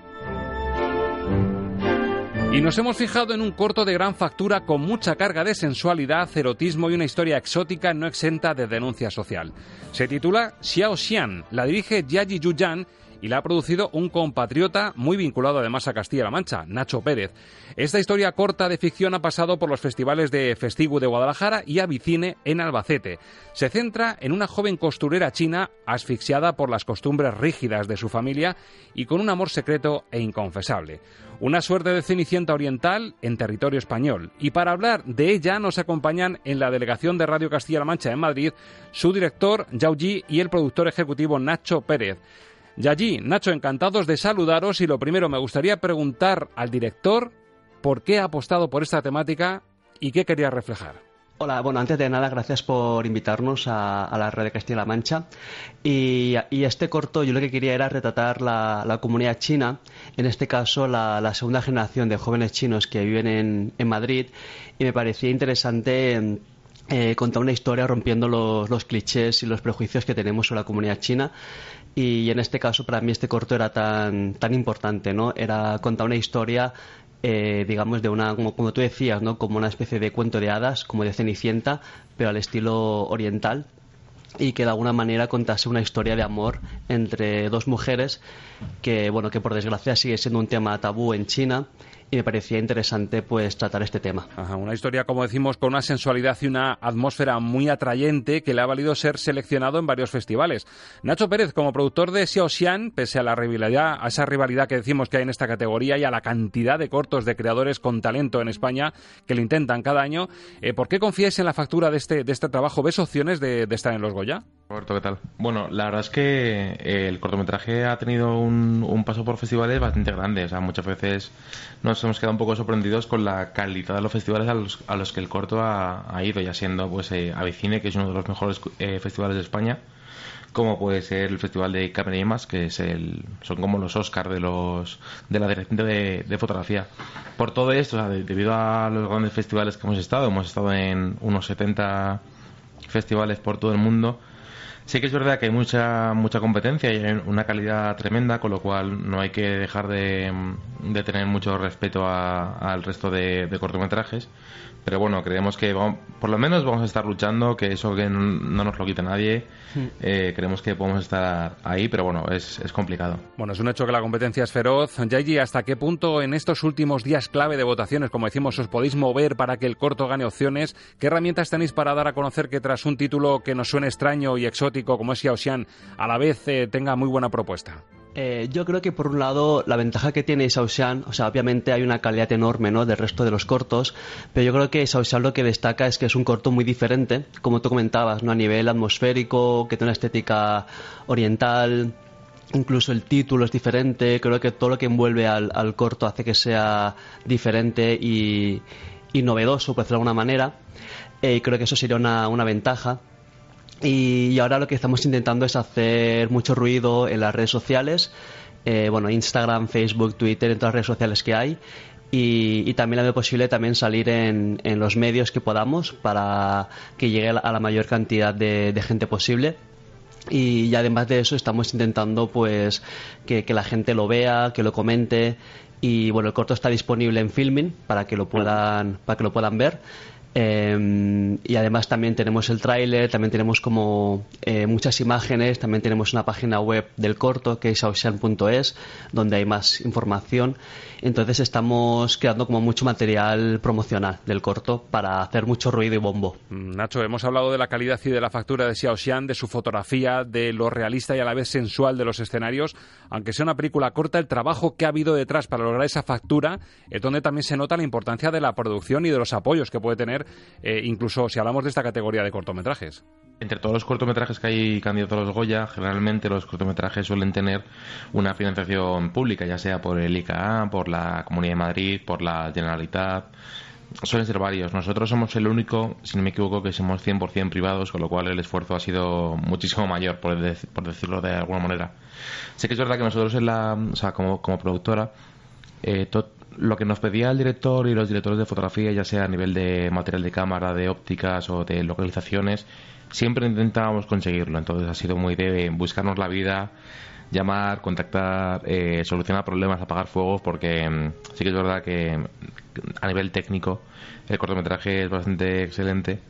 Y nos hemos fijado en un corto de gran factura con mucha carga de sensualidad, erotismo y una historia exótica no exenta de denuncia social. Se titula Xiao Xian, la dirige Yaji Yuyan y la ha producido un compatriota muy vinculado además a Castilla-La Mancha, Nacho Pérez. Esta historia corta de ficción ha pasado por los festivales de Festigu de Guadalajara y Avicine en Albacete. Se centra en una joven costurera china asfixiada por las costumbres rígidas de su familia y con un amor secreto e inconfesable. Una suerte de Cenicienta Oriental en territorio español. Y para hablar de ella nos acompañan en la delegación de Radio Castilla-La Mancha en Madrid su director Yao Ji y el productor ejecutivo Nacho Pérez. Yayi, Nacho, encantados de saludaros y lo primero me gustaría preguntar al director por qué ha apostado por esta temática y qué quería reflejar. Hola, bueno, antes de nada, gracias por invitarnos a, la red Castilla-La Mancha. Y, y, este corto, yo lo que quería era retratar la, comunidad china, en este caso la, segunda generación de jóvenes chinos que viven en, Madrid, y me parecía interesante eh, contar una historia rompiendo los clichés y los prejuicios que tenemos sobre la comunidad china y en este caso para mí este corto era tan, tan importante, ¿no? Era contar una historia eh, digamos, de una, como, como, tú decías, ¿no? Como una especie de cuento de hadas, como de Cenicienta, pero al estilo oriental y que de alguna manera contase una historia de amor entre dos mujeres que, bueno, que por desgracia sigue siendo un tema tabú en China y me parecía interesante pues tratar este tema. Ajá, una historia, como decimos, con una sensualidad y una atmósfera muy atrayente que le ha valido ser seleccionado en varios festivales. Nacho Pérez, como productor de Xiaoxian, pese a la rivalidad, a esa rivalidad que decimos que hay en esta categoría y a la cantidad de cortos de creadores con talento en España que lo intentan cada año, eh, ¿por qué confías en la factura de este, de este trabajo? ¿Ves opciones de, de estar en los Goya? Roberto, ¿qué tal? Bueno, la verdad es que el cortometraje ha tenido un, un paso por festivales bastante grande. O sea, muchas veces nos hemos quedado un poco sorprendidos con la calidad de los festivales a los, a los que el corto ha, ido, ya siendo pues eh, que es uno de los mejores eh, festivales de España, como puede ser el Festival de Cámara y más, que es el, son como los Oscars de los de la dirección de, fotografía. Por todo esto, debido a los grandes festivales que hemos estado, hemos estado en unos 70 festivales por todo el mundo, Sí que es verdad que hay mucha mucha competencia y hay una calidad tremenda, con lo cual no hay que dejar de, de tener mucho respeto al resto de, cortometrajes. Pero bueno, creemos que vamos, por lo menos vamos a estar luchando, que eso que no nos lo quite nadie. Eh, creemos que podemos estar ahí, pero bueno, es, es, complicado. Bueno, es un hecho que la competencia es feroz. Yaiji, ¿hasta qué punto en estos últimos días clave de votaciones, como decimos, os podéis mover para que el corto gane opciones? ¿Qué herramientas tenéis para dar a conocer que tras un título que nos suene extraño y exótico como es Xiaoxian, a la vez eh, tenga muy buena propuesta? Eh, yo creo que por un lado la ventaja que tiene Xiaoxian, o sea, obviamente hay una calidad enorme ¿no? del resto de los cortos, pero yo creo que Xiaoxian lo que destaca es que es un corto muy diferente, como tú comentabas, ¿no? a nivel atmosférico, que tiene una estética oriental, incluso el título es diferente, creo que todo lo que envuelve al, corto hace que sea diferente y, novedoso, por decirlo de alguna manera, eh, y creo que eso sería una ventaja. Y ahora lo que estamos intentando es hacer mucho ruido en las redes sociales, eh, bueno, Instagram, Facebook, Twitter, en todas las redes sociales que hay. Y, también la posible también salir en, los medios que podamos para que llegue a la mayor cantidad de, gente posible. Y, además de eso estamos intentando pues que, que, la gente lo vea, que lo comente y bueno el corto está disponible en Filming para que lo puedan para que lo puedan ver eh, y además también tenemos el tráiler, también tenemos como eh, muchas imágenes, también tenemos una página web del corto que es ausian.es donde hay más información. Entonces estamos creando como mucho material promocional del corto para hacer mucho ruido y bombo. Nacho, hemos hablado de la calidad y de la factura de Xiaoxian, de su fotografía, de lo realista y a la vez sensual de los escenarios. Aunque sea una película corta, el trabajo que ha habido detrás para lograr esa factura es donde también se nota la importancia de la producción y de los apoyos que puede tener eh, incluso si hablamos de esta categoría de cortometrajes. Entre todos los cortometrajes que hay candidatos a los Goya, generalmente los cortometrajes suelen tener una financiación pública, ya sea por el ICA, por la Comunidad de Madrid, por la Generalitat. Suelen ser varios. Nosotros somos el único, si no me equivoco, que somos 100% privados, con lo cual el esfuerzo ha sido muchísimo mayor, por, de, por decirlo de alguna manera. Sé que es verdad que nosotros, en la, como, productora, eh, lo que nos pedía el director y los directores de fotografía, ya sea a nivel de material de cámara, de ópticas o de localizaciones, siempre intentábamos conseguirlo. Entonces ha sido muy de buscarnos la vida, llamar, contactar, eh, solucionar problemas, apagar fuegos, porque mm, sí que es verdad que a nivel técnico el cortometraje es bastante excelente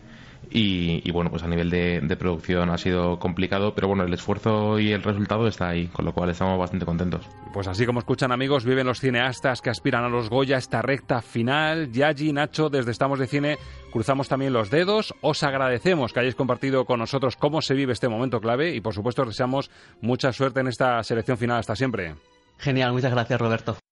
Y, y bueno, pues a nivel de, de producción ha sido complicado, pero bueno, el esfuerzo y el resultado está ahí, con lo cual estamos bastante contentos. Pues así como escuchan amigos, viven los cineastas que aspiran a los Goya esta recta final. Yaji, Nacho, desde Estamos de Cine cruzamos también los dedos. Os agradecemos que hayáis compartido con nosotros cómo se vive este momento clave y por supuesto os deseamos mucha suerte en esta selección final. Hasta siempre. Genial, muchas gracias Roberto.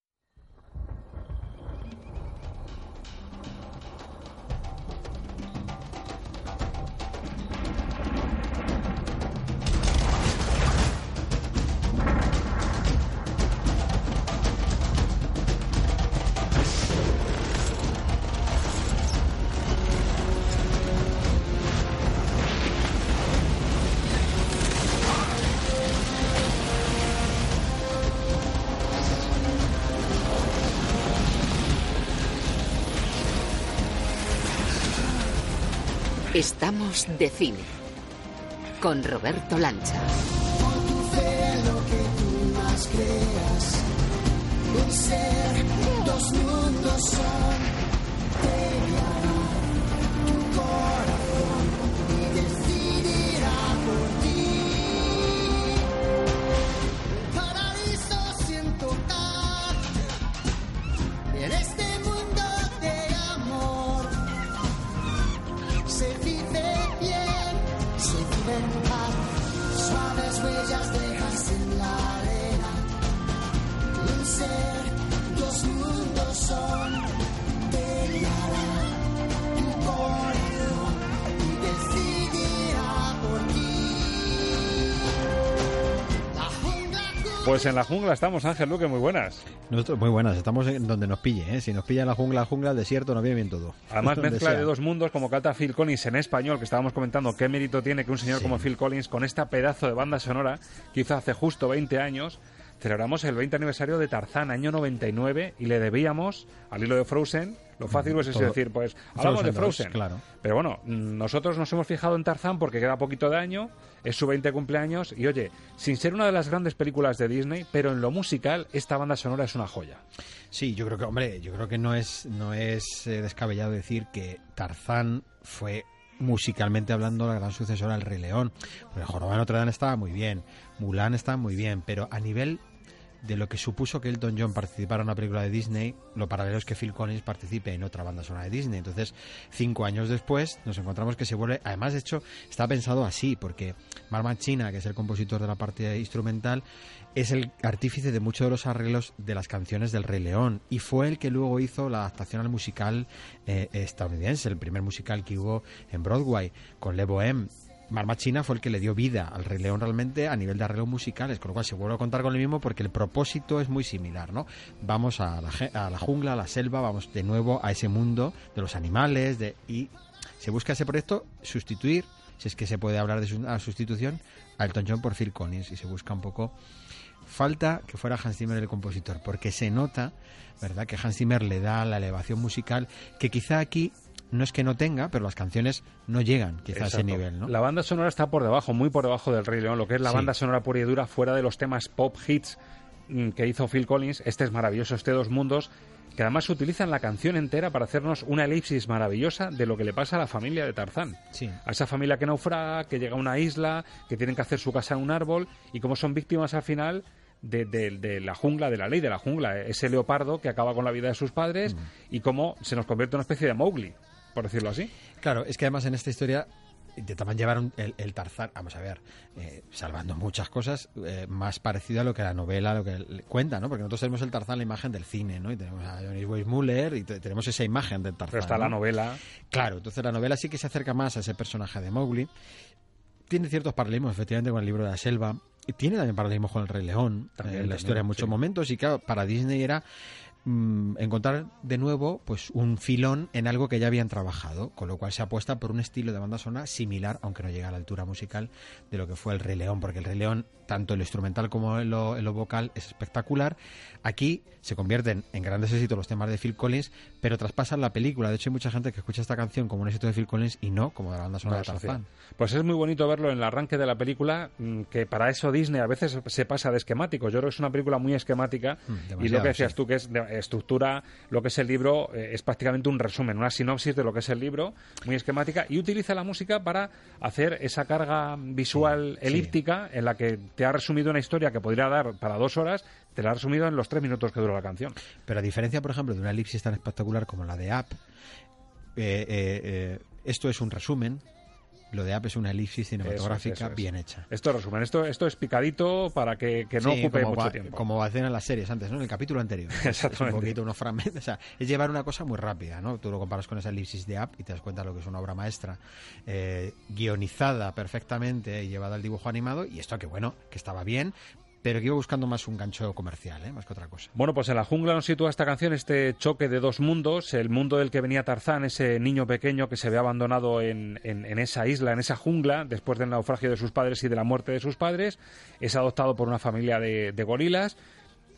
Estamos de cine con Roberto Lancha. Creas. Un ser, dos mundos son. Pues en la jungla estamos, Ángel Luque, muy buenas. Nosotros- muy buenas, estamos en donde nos pille, ¿eh? Si nos pilla en la jungla, la jungla, el desierto, nos viene bien todo. Además, mezcla sea. de dos mundos, como canta Phil Collins en español, que estábamos comentando qué mérito tiene que un señor como Phil Collins, con esta pedazo de banda sonora que hizo hace justo 20 años, celebramos el 20 aniversario de Tarzán, año 99, y le debíamos al hilo de Frozen. Lo fácil es Todo. decir, pues hablamos de Frozen claro. Pero bueno, nosotros nos hemos fijado en Tarzán porque queda poquito de año, es su 20 cumpleaños, y oye, sin ser una de las grandes películas de Disney, pero en lo musical, esta banda sonora es una joya. Sí, yo creo que, hombre, yo creo que no es, no es eh, descabellado decir que Tarzán fue musicalmente hablando la gran sucesora del Rey León. Porque Jorobado Notre Dame estaba muy bien, Mulan estaba muy bien, pero a nivel de lo que supuso que Elton John participara en una película de Disney, lo paralelo es que Phil Collins participe en otra banda sonora de Disney. Entonces, cinco años después, nos encontramos que se vuelve. Además, de hecho, está pensado así, porque Marman China, que es el compositor de la parte instrumental, es el artífice de muchos de los arreglos de las canciones del Rey León y fue el que luego hizo la adaptación al musical eh, estadounidense, el primer musical que hubo en Broadway con Le Bohème. Marma China fue el que le dio vida al Rey León realmente a nivel de arreglos musicales, con lo cual se vuelve a contar con el mismo porque el propósito es muy similar, ¿no? Vamos a la, a la jungla, a la selva, vamos de nuevo a ese mundo de los animales de, y se busca ese proyecto sustituir, si es que se puede hablar de una sustitución, a Elton John por Phil Collins y se busca un poco falta que fuera Hans Zimmer el compositor, porque se nota, ¿verdad?, que Hans Zimmer le da la elevación musical que quizá aquí no es que no tenga, pero las canciones no llegan quizá a ese nivel, ¿no? La banda sonora está por debajo, muy por debajo del Rey León, lo que es la Sí. banda sonora pura y dura fuera de los temas pop hits mm, que hizo Phil Collins. Este es maravilloso, este Dos Mundos, que además utilizan la canción entera para hacernos una elipsis maravillosa de lo que le pasa a la familia de Tarzán. Sí. A esa familia que naufraga, que llega a una isla, que tienen que hacer su casa en un árbol y cómo son víctimas al final de, de- de la jungla, de la ley de la jungla, ese leopardo que acaba con la vida de sus padres y cómo se nos convierte en una especie de Mowgli, por decirlo así. Claro, es que además en esta historia intentaban llevar un- el, el Tarzán, vamos a ver, eh, salvando muchas cosas, eh, más parecido a lo que la novela, lo que le cuenta, ¿no? Porque nosotros tenemos el Tarzán, la imagen del cine, ¿no? Y tenemos a Johnny Weissmuller y te- tenemos esa imagen del Tarzán. Pero está la ¿no? novela. Claro, entonces la novela sí que se acerca más a ese personaje de Mowgli. Tiene ciertos paralelismos, efectivamente, con el libro de la selva. Y tiene también paralelismos con el Rey León, También, eh, en la también, historia en muchos sí. momentos. Y claro, para Disney era mm, encontrar de nuevo pues un filón en algo que ya habían trabajado, con lo cual se apuesta por un estilo de banda sonora similar, aunque no llega a la altura musical de lo que fue el Rey León, porque el Rey León, tanto en lo instrumental como en lo, vocal, es espectacular. Aquí se convierten en grandes éxitos los temas de Phil Collins, pero traspasan la película. De hecho, hay mucha gente que escucha esta canción como un éxito de Phil Collins y no como de la banda sonora de No, Tarzán. Sofía. Pues es muy bonito verlo en el arranque de la película, mm, que para eso Disney a veces se pasa de esquemáticos. Yo creo que es una película muy esquemática y lo que decías sí. tú, que es de- estructura lo que es el libro, eh, es prácticamente un resumen, una sinopsis de lo que es el libro, muy esquemática, y utiliza la música para hacer esa carga visual elíptica en la que te ha resumido una historia que podría dar para dos horas, te la ha resumido en los tres minutos que dura la canción. Pero a diferencia, por ejemplo, de una elipsis tan espectacular como la de App, eh, eh, eh, esto es un resumen. Lo de App es una elipsis cinematográfica Eso es, eso es. bien hecha. Esto es resumen, esto, esto es picadito para que, que no Sí, ocupe mucho va- tiempo. Como hacían en las series antes, ¿no? En el capítulo anterior. Es Exactamente. un poquito unos fragmentos. O sea, es llevar una cosa muy rápida, ¿no? Tú lo comparas con esa elipsis de App y te das cuenta de lo que es una obra maestra eh, guionizada perfectamente y llevada al dibujo animado. Y esto que, bueno, que estaba bien, pero que iba buscando más un gancho comercial, ¿eh? Más que otra cosa. Bueno, pues en la jungla nos sitúa esta canción, este choque de dos mundos, el mundo del que venía Tarzán, ese niño pequeño que se ve abandonado en, en- en esa isla, en esa jungla, después del naufragio de sus padres y de la muerte de sus padres, es adoptado por una familia de, de gorilas,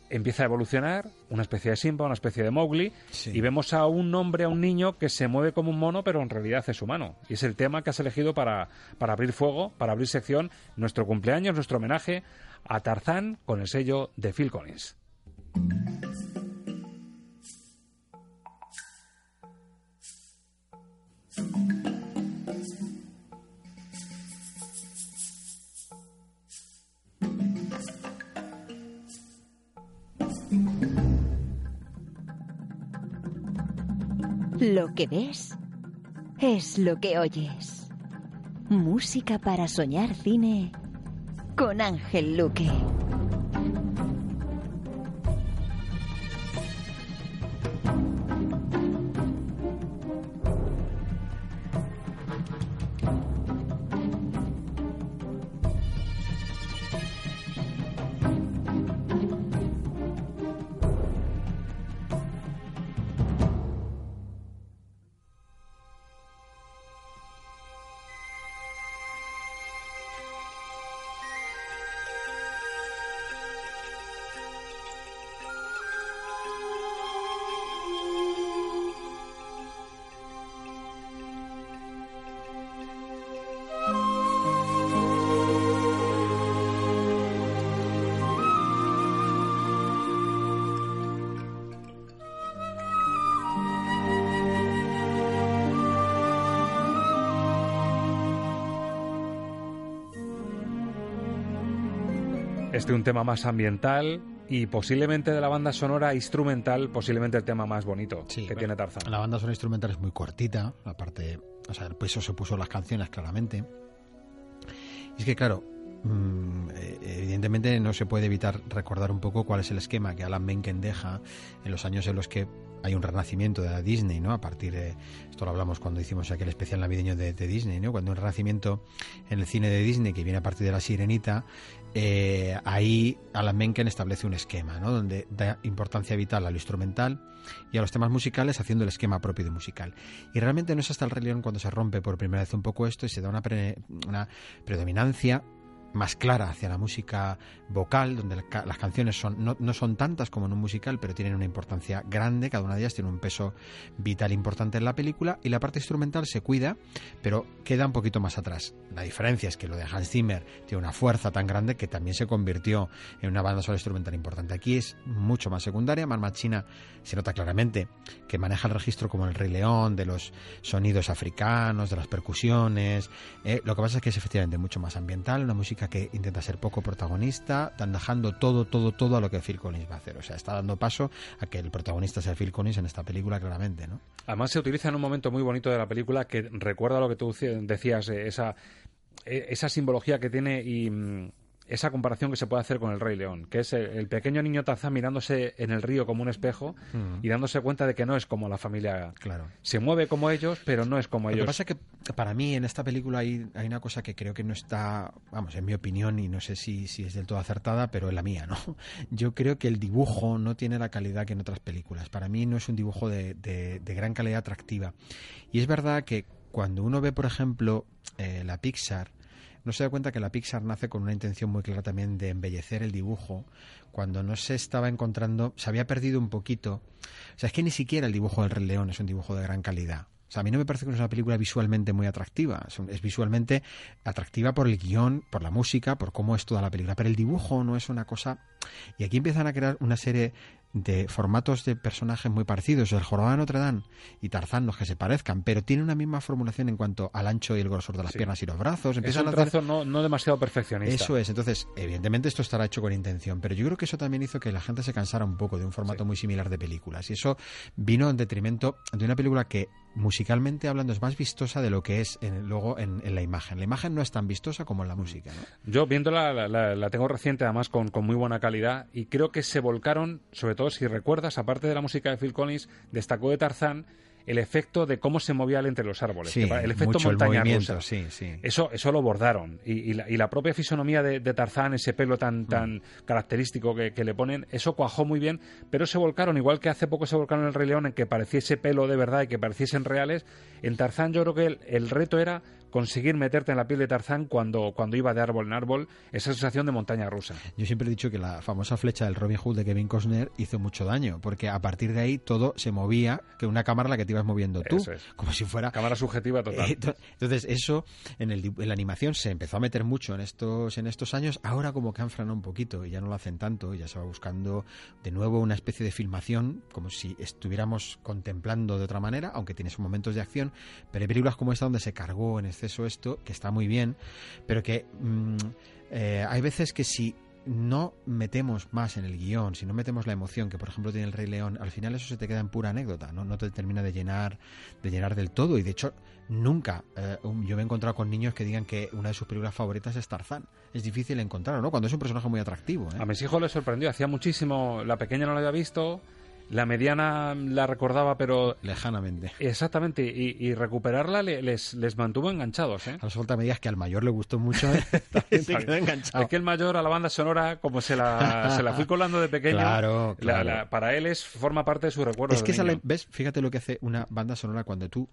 empieza a evolucionar, una especie de Simba, una especie de Mowgli, y vemos a un hombre, a un niño que se mueve como un mono, pero en realidad es humano. Y es el tema que has elegido para, para abrir fuego, para abrir sección, nuestro cumpleaños, nuestro homenaje a Tarzán con el sello de Phil Collins. Lo que ves es lo que oyes. Música para soñar cine con Ángel Luque. Este un tema más ambiental y posiblemente de la banda sonora instrumental, posiblemente el tema más bonito que tiene Tarzán. La banda sonora instrumental es muy cortita, aparte, o sea, el peso se puso en las canciones claramente. Y es que, claro, mm, eh, evidentemente no se puede evitar recordar un poco cuál es el esquema que Alan Menken deja en los años en los que hay un renacimiento de la Disney, ¿no? A partir de, esto lo hablamos cuando hicimos aquel especial navideño de, Disney, ¿no? Cuando un renacimiento en el cine de Disney que viene a partir de La Sirenita, eh, ahí Alan Menken establece un esquema, ¿no? Donde da importancia vital a lo instrumental y a los temas musicales haciendo el esquema propio de musical. Y realmente no es hasta el Rey cuando se rompe por primera vez un poco esto y se da una, pre- una predominancia más clara hacia la música vocal, donde las canciones son, no, no son tantas como en un musical, pero tienen una importancia grande, cada una de ellas tiene un peso vital importante en la película, y la parte instrumental se cuida, pero queda un poquito más atrás. La diferencia es que lo de Hans Zimmer tiene una fuerza tan grande que también se convirtió en una banda sonora instrumental importante. Aquí es mucho más secundaria, Mar Machina se nota claramente que maneja el registro como el Rey León, de los sonidos africanos, de las percusiones. eh, lo que pasa es que es efectivamente mucho más ambiental, una música que intenta ser poco protagonista, están dejando todo, todo, todo a lo que Phil Collins va a hacer. O sea, está dando paso a que el protagonista sea Phil Collins en esta película, claramente, ¿no? Además se utiliza en un momento muy bonito de la película que recuerda lo que tú decías, eh, esa, eh, esa simbología que tiene y mm, esa comparación que se puede hacer con el Rey León, que es el, el pequeño niño Tarzán mirándose en el río como un espejo Mm. y dándose cuenta de que no es como la familia. Claro. Se mueve como ellos, pero no es como Lo que ellos. pasa es que para mí en esta película hay, hay una cosa que creo que no está, vamos, en mi opinión, y no sé si, si es del todo acertada, pero es la mía, ¿no? Yo creo que el dibujo no tiene la calidad que en otras películas. Para mí no es un dibujo de, de- de gran calidad atractiva. Y es verdad que cuando uno ve, por ejemplo, eh, la Pixar, no se da cuenta que la Pixar nace con una intención muy clara también de embellecer el dibujo, cuando no se estaba encontrando, se había perdido un poquito. O sea, es que ni siquiera el dibujo del Rey León es un dibujo de gran calidad. O sea, a mí no me parece que es una película visualmente muy atractiva. Es, visualmente atractiva por el guion, por la música, por cómo es toda la película. Pero el dibujo no es una cosa... Y aquí empiezan a crear una serie de formatos de personajes muy parecidos. El jorobado de Notre Dame y Tarzán, los que se parezcan, pero tiene una misma formulación en cuanto al ancho y el grosor de las Sí. piernas y los brazos. Es Empiezan un a hacer- trazo no, no demasiado perfeccionista. Eso es, entonces, evidentemente esto estará hecho con intención, pero yo creo que eso también hizo que la gente se cansara un poco de un formato muy similar de películas. Y eso vino en detrimento de una película que musicalmente hablando es más vistosa de lo que es en- luego en, en la imagen. La imagen no es tan vistosa como en la música. ¿no? Yo viéndola, la, tengo reciente además con muy buena calidad y creo que se volcaron, sobre todo si recuerdas, aparte de la música de Phil Collins, destacó de Tarzán el efecto de cómo se movía él entre los árboles. Sí, el efecto el montaña rusa. sí, sí. Eso, eso lo bordaron. Y, y la, y la propia fisonomía de, de Tarzán, ese pelo Mm. tan, tan característico que, que le ponen, eso cuajó muy bien, pero se volcaron, igual que hace poco se volcaron en el Rey León, en que pareciese pelo de verdad y que pareciesen reales. En Tarzán yo creo que el, el reto era conseguir meterte en la piel de Tarzán cuando, cuando iba de árbol en árbol, esa sensación de montaña rusa. Yo siempre he dicho que la famosa flecha del Robin Hood de Kevin Costner hizo mucho daño, porque a partir de ahí todo se movía, que una cámara la que te ibas moviendo tú, es. como si fuera... Cámara subjetiva total. Eh, to- Entonces eso en, el, en la animación se empezó a meter mucho en estos, en estos años, ahora como que han frenado un poquito y ya no lo hacen tanto, y ya se va buscando de nuevo una especie de filmación, como si estuviéramos contemplando de otra manera, aunque tiene sus momentos de acción, pero hay películas como esta donde se cargó en esto, que está muy bien, pero que mm, eh, hay veces que si no metemos más en el guion, si no metemos la emoción que por ejemplo tiene el Rey León, al final eso se te queda en pura anécdota, no, no te termina de llenar, de llenar del todo. Y de hecho, nunca eh, yo me he encontrado con niños que digan que una de sus películas favoritas es Tarzán. Es difícil encontrarlo, ¿no? Cuando es un personaje muy atractivo. ¿eh? A mis hijos les sorprendió, hacía muchísimo, la pequeña no la había visto, la mediana la recordaba, pero... Lejanamente. Exactamente, y, y recuperarla le- les, les mantuvo enganchados, ¿eh? A los falta me digas que al mayor le gustó mucho, ¿eh? También se quedó enganchado. Es que el mayor a la banda sonora, como se la, se la fui colando de pequeño, Claro, la- claro. la- para él es forma parte de su recuerdo. Es que de esa niño. ves, fíjate lo que hace una banda sonora cuando tú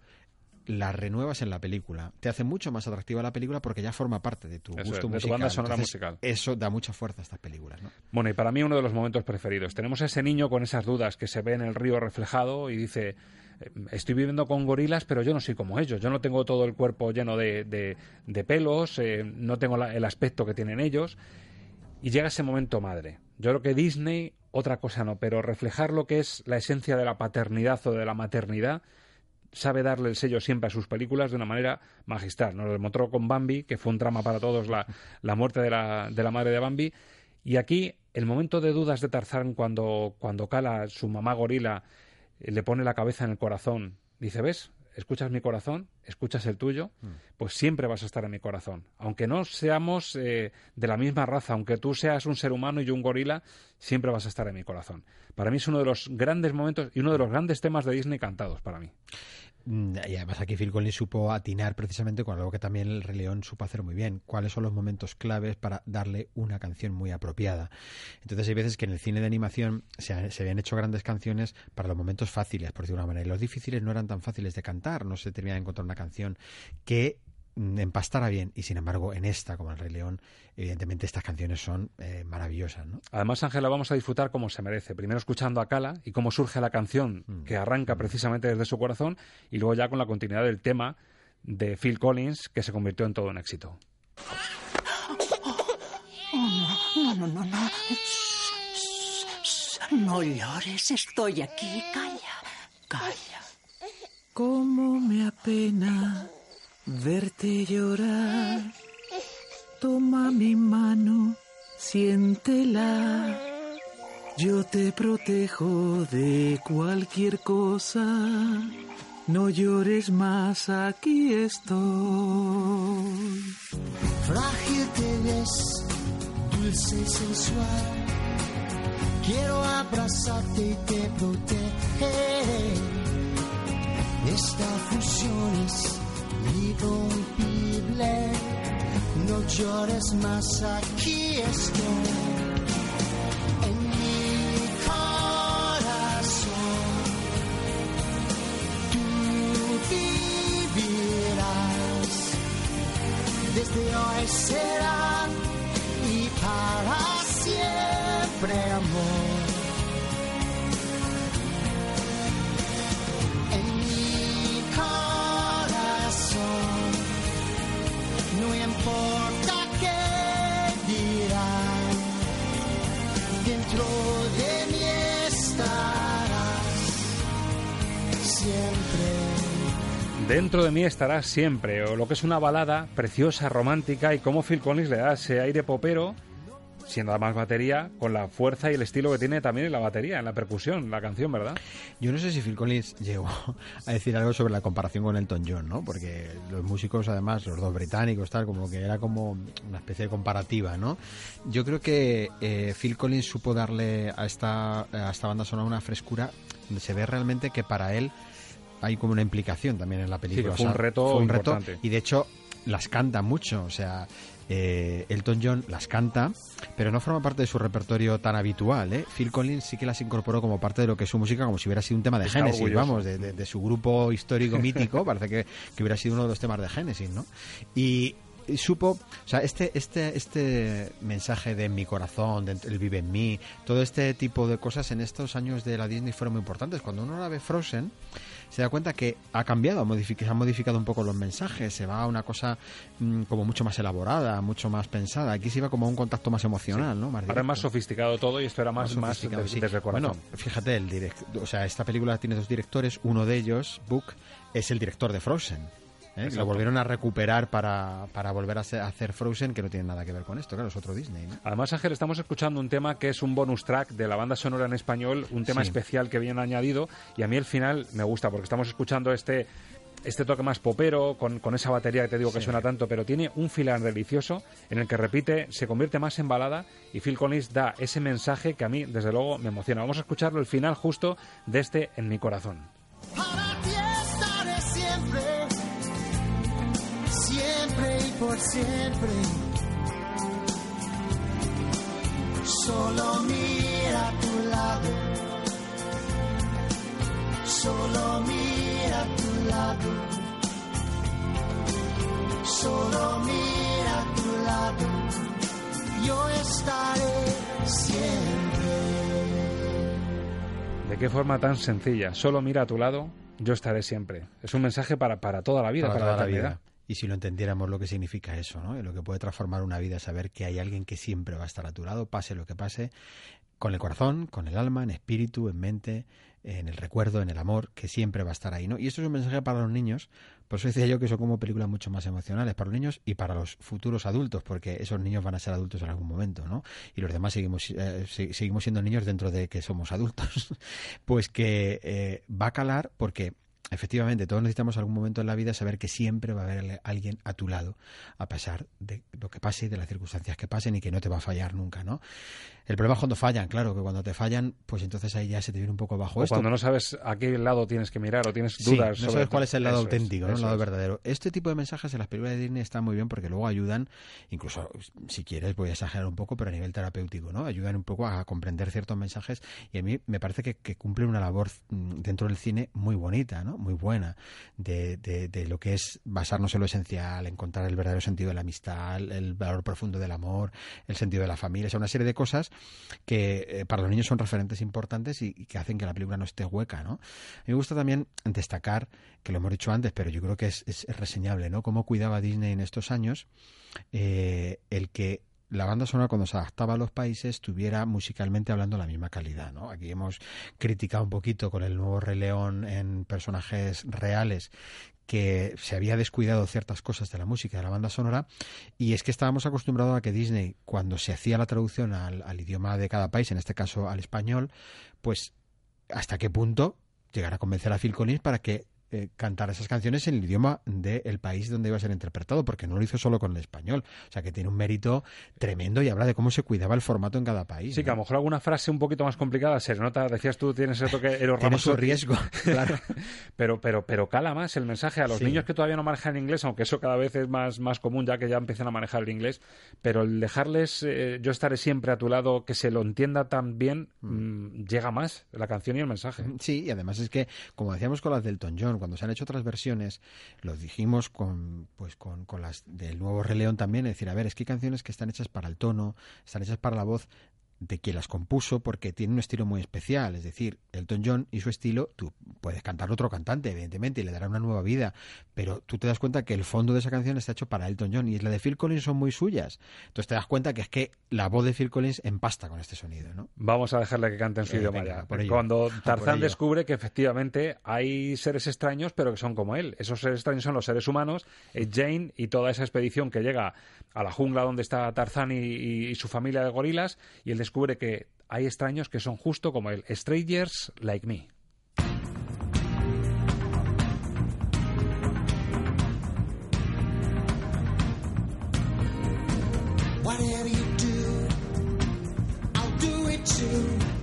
la renuevas en la película. Te hace mucho más atractiva la película porque ya forma parte de tu Eso es, gusto de tu musical. banda sonora Entonces, musical. Eso da mucha fuerza a estas películas, ¿no? Bueno, y para mí uno de los momentos preferidos. Tenemos a ese niño con esas dudas que se ve en el río reflejado y dice, eh, estoy viviendo con gorilas, pero yo no soy como ellos. Yo no tengo todo el cuerpo lleno de, de- de pelos, eh, no tengo la- el aspecto que tienen ellos. Y llega ese momento madre. Yo creo que Disney, otra cosa no, pero reflejar lo que es la esencia de la paternidad o de la maternidad, sabe darle el sello siempre a sus películas de una manera magistral. Nos lo demostró con Bambi, que fue un drama para todos la, la muerte de la, de la madre de Bambi. Y aquí, el momento de dudas de Tarzán cuando, cuando Cala, su mamá gorila, eh, le pone la cabeza en el corazón, dice, ¿ves? ¿Escuchas mi corazón? ¿Escuchas el tuyo? Pues siempre vas a estar en mi corazón. Aunque no seamos eh, de la misma raza, aunque tú seas un ser humano y yo un gorila, siempre vas a estar en mi corazón. Para mí es uno de los grandes momentos y uno de los grandes temas de Disney cantados para mí. Mm, Y además aquí Phil Collins supo atinar precisamente con algo que también el Rey León supo hacer muy bien. ¿Cuáles son los momentos claves para darle una canción muy apropiada? Entonces hay veces que en el cine de animación se, ha- se habían hecho grandes canciones para los momentos fáciles, por decirlo de una manera. Y los difíciles no eran tan fáciles de cantar. No se terminaba de encontrar una canción que empastara bien. Y sin embargo, en esta, como el Rey León, evidentemente estas canciones son eh, maravillosas, ¿no? Además, Ángela, vamos a disfrutar como se merece. Primero escuchando a Cala y cómo surge la canción que arranca precisamente desde su corazón y luego ya con la continuidad del tema de Phil Collins que se convirtió en todo un éxito. Oh, no. No llores, estoy aquí. Calla, calla. Cómo me apena verte llorar. Toma mi mano, siéntela. Yo te protejo de cualquier cosa. No llores más, aquí estoy. Frágil te ves, dulce y sensual. Quiero abrazarte y te proteger. Esta fusión es irrompible. No llores más, aquí estoy. Desde hoy será y para siempre amor. importa qué dirán, dentro de mí estarás siempre. Dentro de mí estarás siempre, o lo que es una balada preciosa, romántica, y como Phil Collins le da ese aire popero sin nada más batería, con la fuerza y el estilo que tiene también en la batería, en la percusión, la canción, ¿verdad? Yo no sé si Phil Collins llegó a decir algo sobre la comparación con Elton John, ¿no? Porque los músicos, además, los dos británicos, tal, como que era como una especie de comparativa, ¿no? Yo creo que eh, Phil Collins supo darle a esta, a esta banda sonora una frescura donde se ve realmente que para él hay como una implicación también en la película. fue un reto fue un reto importante. y de hecho las canta mucho, o sea, eh, Elton John las canta, pero no forma parte de su repertorio tan habitual. ¿eh? Phil Collins sí que las incorporó como parte de lo que es su música, como si hubiera sido un tema de Está orgulloso. vamos, de, de- de su grupo histórico mítico, parece que, que hubiera sido uno de los temas de Génesis, ¿no? Y y supo, o sea, este, este, este mensaje de en mi corazón, de el vive en mí, todo este tipo de cosas en estos años de la Disney fueron muy importantes. Cuando uno la ve Frozen, se da cuenta que ha cambiado, se han modificado un poco los mensajes, se va a una cosa mm, como mucho más elaborada, mucho más pensada. Aquí se iba como a un contacto más emocional, ¿no? Más Ahora es más sofisticado todo y esto era más, más, sofisticado, de- sí. desde el corazón. Bueno, fíjate, el direct- o sea, esta película tiene dos directores, uno de ellos, Book, es el director de Frozen. ¿Eh? Lo volvieron a recuperar para, para volver a hacer- a hacer Frozen, que no tiene nada que ver con esto, claro, es otro Disney. ¿no? Además, Ángel, estamos escuchando un tema que es un bonus track de la banda sonora en español, un tema Sí. especial que viene añadido, y a mí el final me gusta porque estamos escuchando este este toque más popero, con, con esa batería que te digo que Sí. suena tanto, pero tiene un final delicioso en el que repite, se convierte más en balada y Phil Collins da ese mensaje que a mí, desde luego, me emociona. Vamos a escucharlo, el final justo de este En mi corazón. Para por siempre. Solo mira a tu lado, solo mira a tu lado, solo mira a tu lado. Yo estaré siempre. ¿De qué forma tan sencilla? Solo mira a tu lado, yo estaré siempre. Es un mensaje para, para toda la vida, para, toda la la eternidad. vida. Y si lo entendiéramos lo que significa eso, ¿no? Lo que puede transformar una vida, saber que hay alguien que siempre va a estar a tu lado, pase lo que pase, con el corazón, con el alma, en espíritu, en mente, en el recuerdo, en el amor, que siempre va a estar ahí, ¿no? Y esto es un mensaje para los niños, por eso decía yo que son como películas mucho más emocionales para los niños y para los futuros adultos, porque esos niños van a ser adultos en algún momento, ¿no? Y los demás seguimos, eh, se- seguimos siendo niños dentro de que somos adultos. pues que eh, va a calar porque efectivamente todos necesitamos algún momento en la vida saber que siempre va a haber alguien a tu lado, a pesar de lo que pase y de las circunstancias que pasen y que no te va a fallar nunca, ¿no? El problema es cuando fallan, claro, que cuando te fallan, pues entonces ahí ya se te viene un poco bajo O esto. cuando no sabes a qué lado tienes que mirar o tienes Sí, dudas. no sobre sabes cuál es el lado Eso es, auténtico, ¿no? el lado es. verdadero. Este tipo de mensajes en las películas de Disney están muy bien porque luego ayudan, incluso si quieres voy a exagerar un poco, pero a nivel terapéutico, ¿no? Ayudan un poco a comprender ciertos mensajes y a mí me parece que, que cumplen una labor mm, dentro del cine muy bonita, ¿no? Muy buena, de, de- de lo que es basarnos en lo esencial, encontrar el verdadero sentido de la amistad, el, valor profundo del amor, el sentido de la familia, o sea, una serie de cosas que eh, para los niños son referentes importantes y, que hacen que la película no esté hueca, ¿no? A mí me gusta también destacar, que lo hemos dicho antes, pero yo creo que es, es- es reseñable, ¿no? Cómo cuidaba Disney en estos años eh, el que la banda sonora cuando se adaptaba a los países tuviera musicalmente hablando la misma calidad, ¿no? Aquí hemos criticado un poquito con el nuevo Rey León en personajes reales que se había descuidado ciertas cosas de la música de la banda sonora y es que estábamos acostumbrados a que Disney cuando se hacía la traducción al, al idioma de cada país, en este caso al español, pues hasta qué punto llegar a convencer a Phil Collins para que eh, cantara esas canciones en el idioma del país donde iba a ser interpretado, porque no lo hizo solo con el español. O sea que tiene un mérito tremendo y habla de cómo se cuidaba el formato en cada país. Sí, que a lo mejor alguna frase un poquito más complicada se nota, decías tú, tienes ese toque Eros Tiene su riesgo, claro. pero, pero, pero cala más el mensaje a los Sí. niños que todavía no manejan inglés, aunque eso cada vez es más, más común ya que ya empiezan a manejar el inglés, pero el dejarles eh, yo estaré siempre a tu lado, que se lo entienda tan bien, mm, llega más la canción y el mensaje. Sí, y además es que, como decíamos con las del Elton John, cuando se han hecho otras versiones, lo dijimos con, pues con, con las del nuevo Rey León también, es decir, a ver, es que hay canciones que están hechas para el tono, están hechas para la voz, de quien las compuso porque tiene un estilo muy especial. Es decir, Elton John y su estilo, tú puedes cantar otro cantante, evidentemente, y le dará una nueva vida, pero tú te das cuenta que el fondo de esa canción está hecho para Elton John y la de Phil Collins son muy suyas. Entonces te das cuenta que es que la voz de Phil Collins empasta con este sonido, ¿no? Vamos a dejarle que cante en su Eh, idioma venga, ya. Cuando A por Tarzán descubre que efectivamente hay seres extraños, pero que son como él. Esos seres extraños son los seres humanos, es Jane y toda esa expedición que llega a la jungla donde está Tarzán y, y- y su familia de gorilas, y él descubre que hay extraños que son justo como él, strangers like me.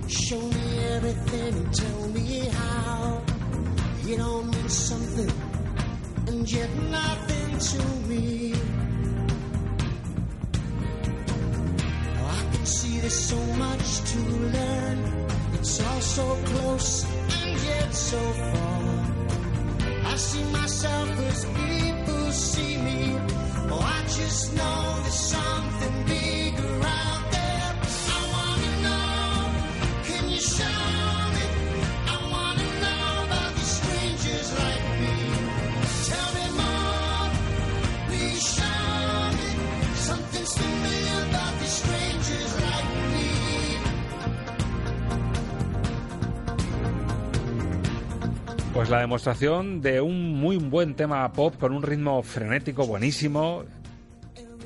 Show me everything tell me how. Something, and yet nothing to me. There's so much to learn. It's all so close and yet so far. I see myself as people see me. Oh, I just know there's something bigger out Pues la demostración de un muy buen tema pop con un ritmo frenético buenísimo.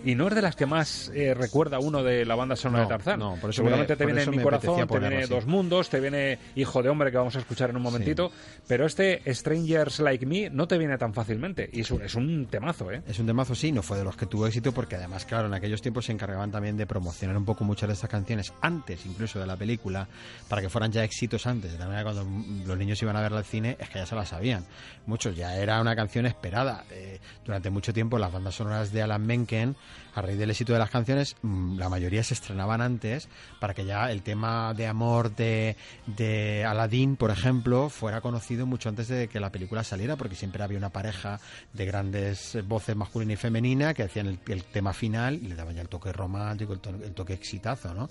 Y no es de las que más eh, recuerda uno de la banda sonora No, de Tarzán. no, por eso Seguramente me- te por viene eso Mi Corazón, te viene así. Dos Mundos, te viene Hijo de Hombre que vamos a escuchar en un momentito. Pero este Strangers Like Me no te viene tan fácilmente. Y es un, es un temazo, ¿eh? Es un temazo, sí, no fue de los que tuvo éxito porque además, claro, en aquellos tiempos se encargaban también de promocionar un poco muchas de estas canciones antes incluso de la película para que fueran ya éxitos antes. De la manera cuando los niños iban a verla al cine es que ya se la sabían. Muchos ya era una canción esperada. Eh, durante mucho tiempo las bandas sonoras de Alan Menken, a raíz del éxito de las canciones, mm, la mayoría se estrenaban antes para que ya el tema de amor de, de Aladdin, por ejemplo, fuera conocido mucho antes de que la película saliera, porque siempre había una pareja de grandes voces masculina y femenina que hacían el, el tema final y le daban ya el toque romántico, el, to- el toque exitazo, ¿no?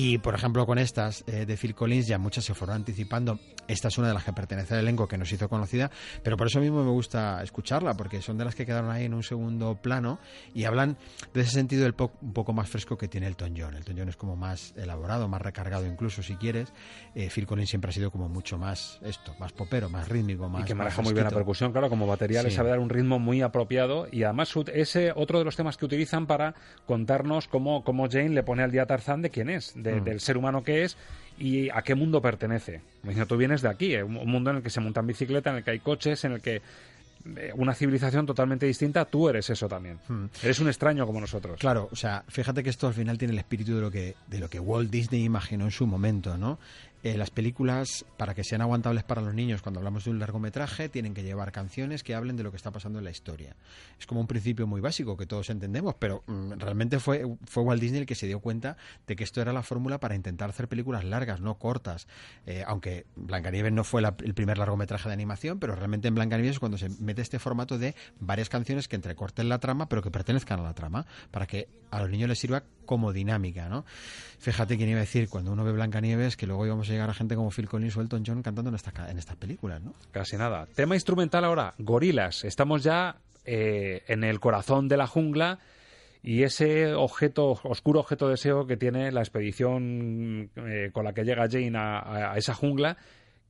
Y, por ejemplo, con estas eh, de Phil Collins ya muchas se fueron anticipando. Esta es una de las que pertenece al elenco que nos hizo conocida, pero por eso mismo me gusta escucharla, porque son de las que quedaron ahí en un segundo plano y hablan de ese sentido del pop un poco más fresco que tiene Elton John. Elton John es como más elaborado, más recargado incluso, si quieres. Eh, Phil Collins siempre ha sido como mucho más esto, más popero, más rítmico, más y que maneja muy bien la percusión, claro, como batería le Sí. sabe dar un ritmo muy apropiado y además ese otro de los temas que utilizan para contarnos cómo, cómo Jane le pone al día Tarzán de quién es, de- Mm. del ser humano que es y a qué mundo pertenece. Tú vienes de aquí, eh, un un mundo en el que se monta en bicicleta, en el que hay coches, en el que eh, una civilización totalmente distinta, tú eres eso también. Mm. Eres un extraño como nosotros. Claro, o sea, fíjate que esto al final tiene el espíritu de lo que, de lo que Walt Disney imaginó en su momento, ¿no? Eh, las películas, para que sean aguantables para los niños, cuando hablamos de un largometraje, tienen que llevar canciones que hablen de lo que está pasando en la historia. Es como un principio muy básico que todos entendemos, pero mm, realmente fue, fue Walt Disney el que se dio cuenta de que esto era la fórmula para intentar hacer películas largas, no cortas. Eh, aunque Blancanieves no fue la- el primer largometraje de animación, pero realmente en Blancanieves es cuando se mete este formato de varias canciones que entrecorten la trama, pero que pertenezcan a la trama, para que a los niños les sirva como dinámica, ¿no? Fíjate quién iba a decir cuando uno ve Blancanieves que luego íbamos a llegar a gente como Phil Collins o Elton John cantando en estas, ca- en estas películas, ¿no? Casi nada. Tema instrumental ahora, gorilas. Estamos ya eh, en el corazón de la jungla y ese objeto, oscuro objeto de deseo que tiene la expedición eh, con la que llega Jane a, esa jungla,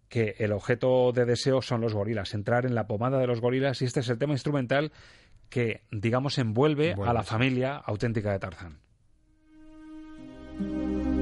que el objeto de deseo son los gorilas, entrar en la pomada de los gorilas y este es el tema instrumental que, digamos, envuelve, a la familia auténtica de Tarzán. thank you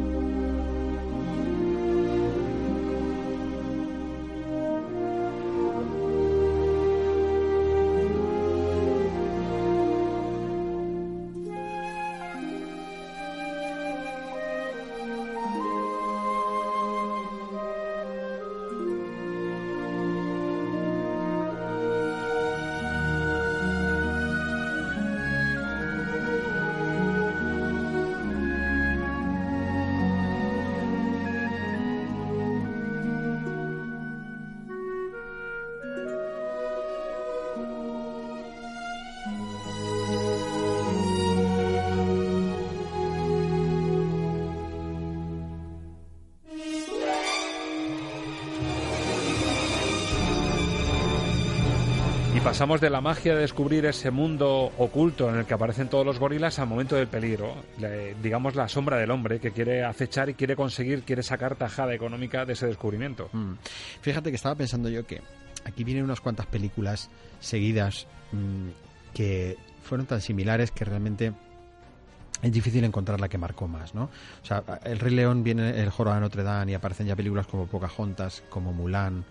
Pasamos de la magia de descubrir ese mundo oculto en el que aparecen todos los gorilas al momento del peligro, le- digamos la sombra del hombre que quiere acechar y quiere conseguir, quiere sacar tajada económica de ese descubrimiento. Mm. Fíjate que estaba pensando yo que aquí vienen unas cuantas películas seguidas mm, que fueron tan similares que realmente es difícil encontrar la que marcó más, ¿no? O sea, el Rey León viene el Joro de Notre Dame y aparecen ya películas como Pocahontas, como Mulan,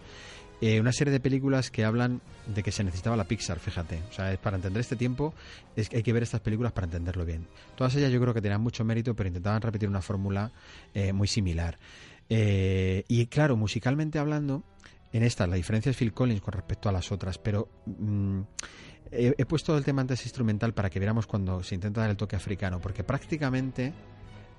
eh, una serie de películas que hablan de que se necesitaba la Pixar, fíjate. O sea, para entender este tiempo es que hay que ver estas películas para entenderlo bien. Todas ellas yo creo que tenían mucho mérito, pero intentaban repetir una fórmula eh, muy similar. Eh, y claro, musicalmente hablando, en esta la diferencia es Phil Collins con respecto a las otras, pero mm, he puesto el tema antes instrumental para que viéramos cuando se intenta dar el toque africano, porque prácticamente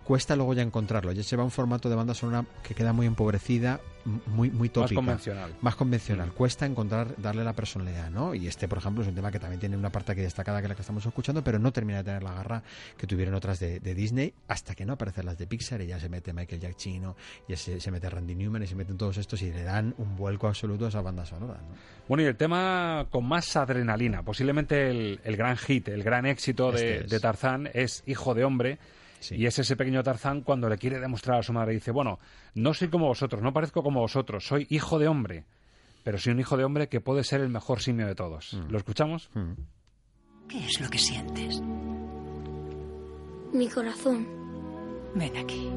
cuesta luego ya encontrarlo. Ya se va a un formato de banda sonora que queda muy empobrecida, muy, muy tópica. convencional. Más convencional. Cuesta encontrar, darle la personalidad, ¿no? Y este, por ejemplo, es un tema que también tiene una parte aquí destacada que es la que estamos escuchando, pero no termina de tener la garra que tuvieron otras de, de Disney, hasta que no aparecen las de Pixar y ya se mete Michael Giacchino, ya se, se mete Randy Newman y se meten todos estos y le dan un vuelco absoluto a esa banda sonora, ¿no? Bueno, y el tema con más adrenalina, posiblemente el, el gran hit, el gran éxito de, Este es. de Tarzán es Hijo de Hombre. Y es ese pequeño Tarzán cuando le quiere demostrar a su madre, dice, bueno, no soy como vosotros, no parezco como vosotros, soy hijo de hombre, pero soy un hijo de hombre que puede ser el mejor simio de todos. Mm. ¿Lo escuchamos? ¿Qué es lo que sientes? Mi corazón. Ven aquí.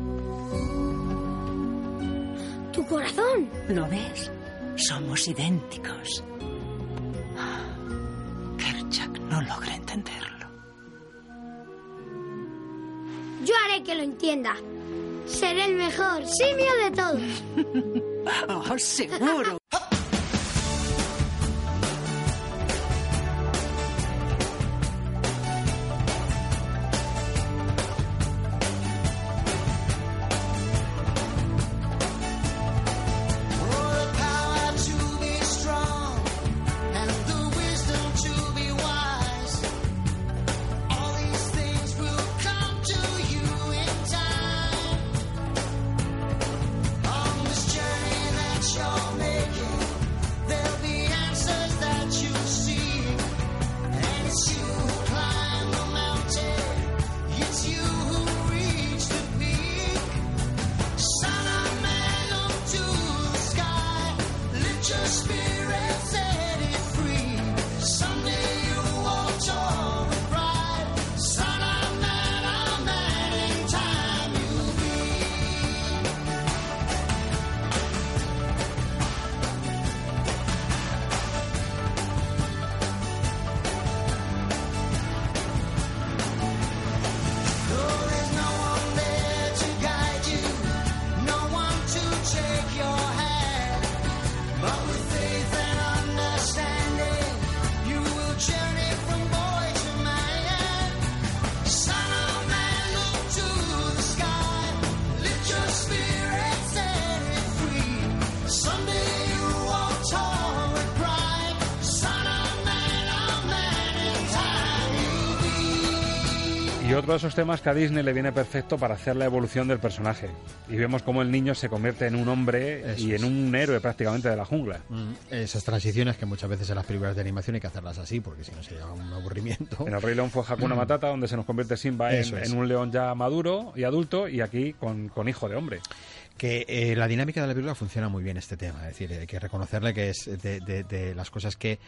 ¿Tu corazón? ¿Lo ves? Somos idénticos. Kerchak no logra entenderlo. Yo haré que lo entienda. Seré el mejor simio de todos. Oh, seguro. otro de esos temas que a Disney le viene perfecto para hacer la evolución del personaje. Y vemos cómo el niño se convierte en un hombre Eso y en un héroe prácticamente de la jungla. Mm, Esas transiciones que muchas veces en las películas de animación hay que hacerlas así, porque si no sería un aburrimiento. En el Rey León fue Hakuna Matata, donde se nos convierte Simba en, en un león ya maduro y adulto, y aquí con, con hijo de hombre. que eh, la dinámica de la película funciona muy bien este tema, es decir, hay que reconocerle que es de, de- de las cosas que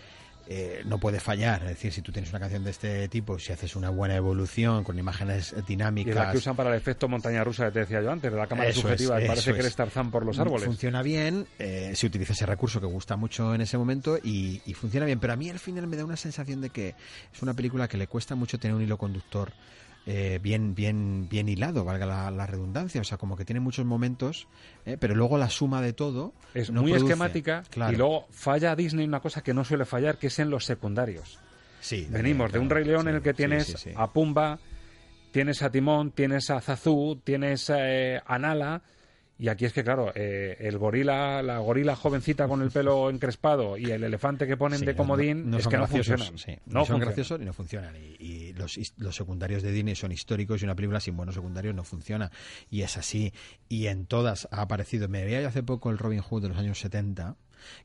eh, no puede fallar, es decir, si tú tienes una canción de este tipo, si haces una buena evolución con imágenes Y es la dinámicas, que usan para el efecto montaña rusa que te decía yo antes, de la cámara Eso subjetiva, es, y parece que es. eres Tarzán por los árboles. Funciona bien, eh, se utiliza ese recurso que gusta mucho en ese momento y, y funciona bien. Pero a mí al final me da una sensación de que es una película que le cuesta mucho tener un hilo conductor eh, bien, bien, bien hilado, valga la, la redundancia. O sea, como que tiene muchos momentos, eh, pero luego la suma de todo Es no muy produce. esquemática Claro. y luego falla Disney una cosa que no suele fallar, que es en los secundarios. Sí, Venimos de un Rey León en el que tienes sí, sí. a Pumba, tienes a Timón, tienes a Zazú, tienes eh, a Nala. Y aquí es que, claro, eh, el gorila, la gorila jovencita con el pelo encrespado y el elefante que ponen Sí, de comodín no es que no funcionan. sí. No No son funcionan. graciosos y no funcionan. Y, y los, los secundarios de Disney son históricos y una película sin buenos secundarios no funciona. Y es así. Y en todas ha aparecido. Me veía hace poco el Robin Hood de los años 70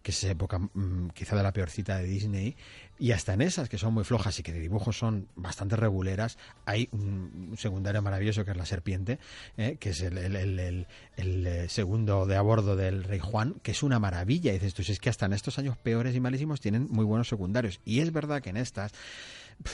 que es esa época mm, quizá de la peor cita de Disney, y hasta en esas, que son muy flojas y que de dibujos son bastante reguleras, hay un, un secundario maravilloso que es la serpiente, ¿eh? que es el, eh, segundo de a bordo del Rey Juan, que es una maravilla. Y dices tú, si es que hasta en estos años peores y malísimos tienen muy buenos secundarios. Y es verdad que en estas,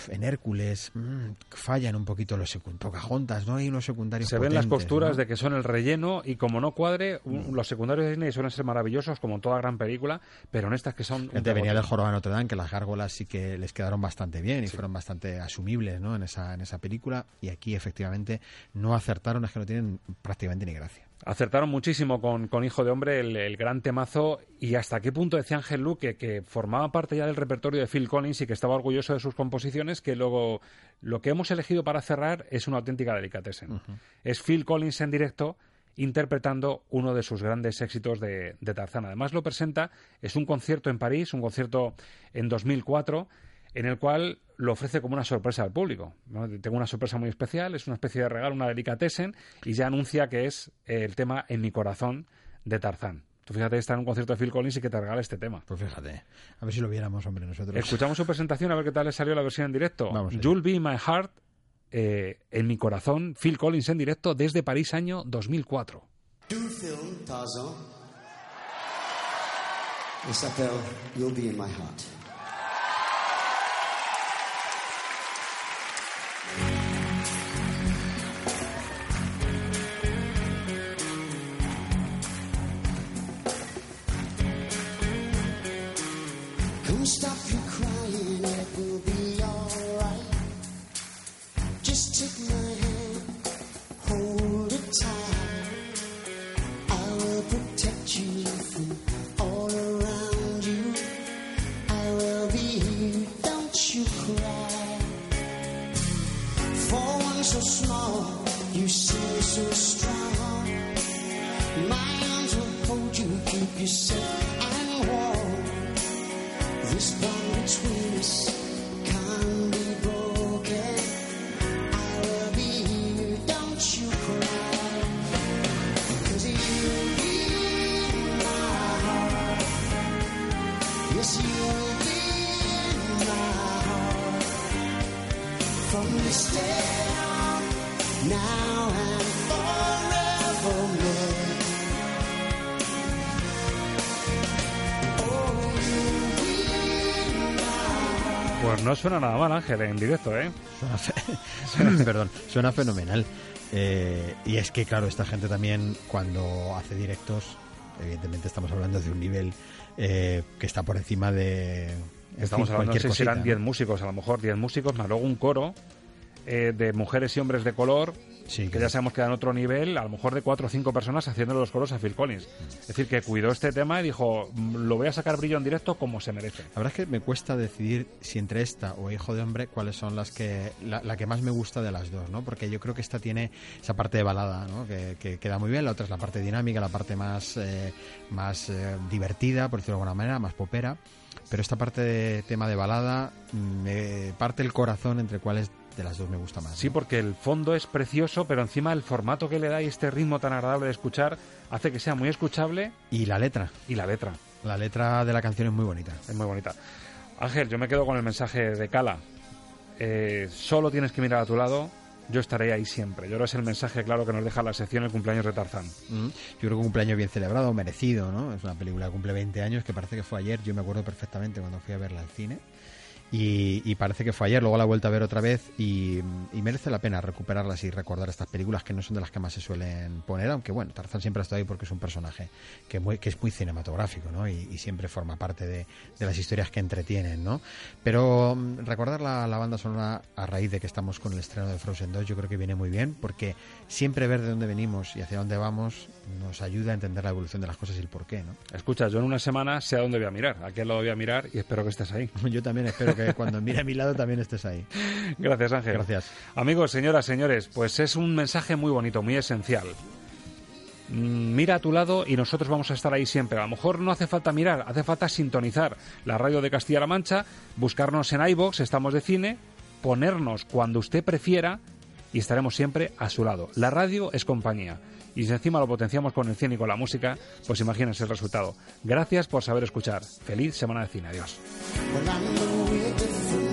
en Hércules, mm, fallan un poquito los secundarios. ¿no? Hay unos secundarios Se ven las ¿no? de que son el relleno y como no cuadre, un- los secundarios de Disney suelen ser maravillosos como en toda gran película, pero en estas que son... Fíjate, venía del Jorobado de Notre Dame, que las gárgolas sí que les quedaron bastante bien y fueron bastante asumibles ¿no? en, esa, en esa película. Y aquí, efectivamente, no acertaron, es que no tienen prácticamente ni gracia. Acertaron muchísimo con, con Hijo de Hombre, el, el gran temazo, y hasta qué punto decía Ángel Luque que formaba parte ya del repertorio de Phil Collins y que estaba orgulloso de sus composiciones, que luego lo que hemos elegido para cerrar es una auténtica delicatessen. Es Phil Collins en directo interpretando uno de sus grandes éxitos de, de Tarzán. Además lo presenta, es un concierto en París, un concierto en 2004, en el cual lo ofrece como una sorpresa al público. ¿no? Tengo una sorpresa muy especial, es una especie de regalo, una delicatessen, y ya anuncia que es eh, el tema En mi corazón de Tarzán. Tú fíjate, está en un concierto de Phil Collins y que te regala este tema. Pues fíjate, a ver si lo viéramos, hombre, nosotros. Escuchamos su presentación a ver qué tal le salió la versión en directo. Vamos. You'll Be My Heart, eh, En mi corazón, Phil Collins en directo desde París año 2004. Du film Tarzan. Il s'appelle You'll Be in My Heart. Pues no suena nada mal, Ángel, en directo, ¿eh? Suena, fe- suena- perdón, suena fenomenal. Eh, y es que, claro, esta gente también, cuando hace directos, evidentemente estamos hablando de un nivel eh, que está por encima de. en Estamos fin, hablando, no sé si eran ¿no? 10 músicos, a lo mejor 10 músicos, más luego un coro eh, de mujeres y hombres de color, que ya sabemos que dan otro nivel, a lo mejor de 4 o 5 personas haciendo los coros a Phil Collins. Es decir, que cuidó este tema y dijo, "Mm, lo voy a sacar brillo en directo como se merece. La verdad es que me cuesta decidir si entre esta o Hijo de Hombre cuáles son las que la, la que más me gusta de las dos, ¿no? Porque yo creo que esta tiene esa parte de balada, ¿no? Que, que queda muy bien. La otra es la parte dinámica, la parte más eh, más eh, divertida, por decirlo de alguna manera, más popera. Pero esta parte de tema de balada mm, me parte el corazón entre cuáles de las dos me gusta más. Sí, porque el fondo es precioso, pero encima el formato que le da y este ritmo tan agradable de escuchar hace que sea muy escuchable. Y la letra. Y la letra. La letra de la canción es muy bonita. Es muy bonita. Ángel, yo me quedo con el mensaje de Cala. Eh, solo tienes que mirar a tu lado, yo estaré ahí siempre. Yo creo que es el mensaje claro que nos deja la sección El cumpleaños de Tarzán. Mm. Yo creo que un cumpleaños bien celebrado, merecido, ¿no? Es una película que cumple 20 años, que parece que fue ayer. Yo me acuerdo perfectamente cuando fui a verla al cine. Y, y parece que fue ayer, luego la he vuelto a ver otra vez y, merece la pena recuperarlas y recordar estas películas que no son de las que más se suelen poner, aunque bueno, Tarzán siempre ha estado ahí porque es un personaje que, muy- que es muy cinematográfico, ¿no? Y, y siempre forma parte de, de las historias que entretienen, ¿no? Pero mm, recordar la, la banda sonora a raíz de que estamos con el estreno de Frozen 2 yo creo que viene muy bien porque siempre ver de dónde venimos y hacia dónde vamos nos ayuda a entender la evolución de las cosas y el porqué, ¿no? Escucha, yo en una semana sé a dónde voy a mirar, a qué lado voy a mirar y espero que estés ahí. Yo también espero que cuando mire a mi lado también estés ahí. Gracias, Ángel. Gracias. Amigos, señoras, señores, pues es un mensaje muy bonito, muy esencial. Mm, mira a tu lado y nosotros vamos a estar ahí siempre. A lo mejor no hace falta mirar, hace falta sintonizar la radio de Castilla-La Mancha, buscarnos en iBox, estamos de cine, ponernos cuando usted prefiera y estaremos siempre a su lado. La radio es compañía y si encima lo potenciamos con el cine y con la música, pues imagínense el resultado. Gracias por saber escuchar. Feliz semana de cine. Adiós. Eh, eh, eh.